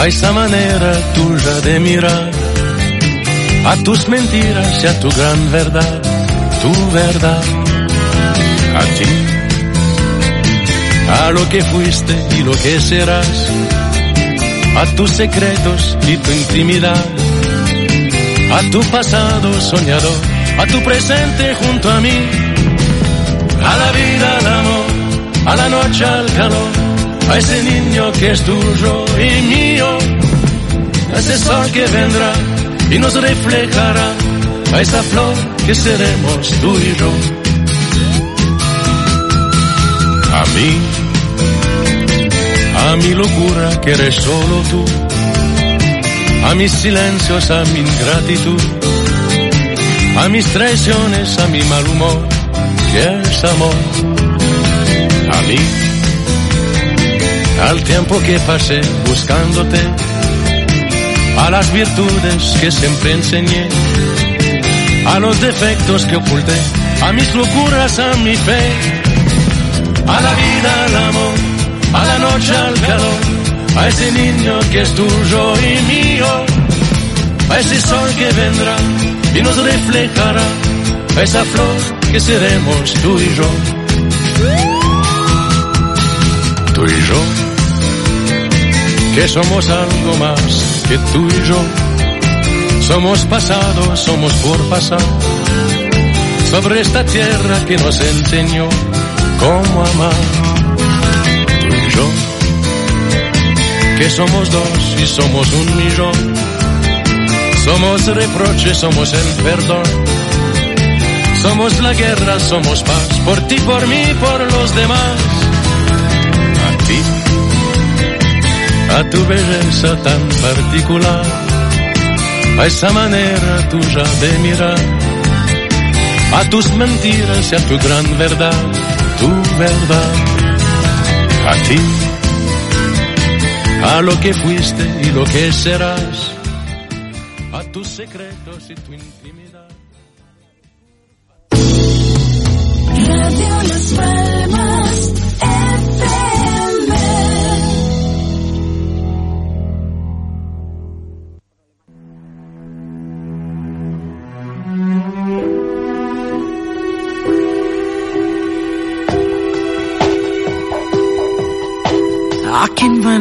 A esa manera tuya de mirar, a tus mentiras y a tu gran verdad, tu verdad. A ti, a lo que fuiste y lo que serás, a tus secretos y tu intimidad, a tu pasado soñador, a tu presente junto a mí a la vida, al amor, a la noche, al calor, a ese niño que es tuyo y mío, a ese sol que vendrá y nos reflejará, a esa flor que seremos tú y yo. A mí, a mi locura que eres solo tú, a mis silencios, a mi ingratitud, a mis traiciones, a mi mal humor que es amor. A mí, al tiempo que pasé buscándote, a las virtudes que siempre enseñé, a los defectos que oculté, a mis locuras, a mi fe, a la vida, al amor, a la noche, al calor, a ese niño que es tuyo y mío, a ese sol que vendrá y nos reflejará, a esa flor que seremos tú y yo. Tú y yo, que somos algo más que tú y yo. Somos pasado, somos por pasar, sobre esta tierra que nos enseñó cómo amar. Tú y yo, que somos dos y somos un millón. Somos reproches, somos el perdón. Somos la guerra, somos paz, por ti, por mí, por los demás. A ti, a tu belleza tan particular, a esa manera tuya de mirar, a tus mentiras y a tu gran verdad, tu verdad. A ti, a lo que fuiste y lo que serás, a tus secretos y tu intimidad. Radio Las Palmas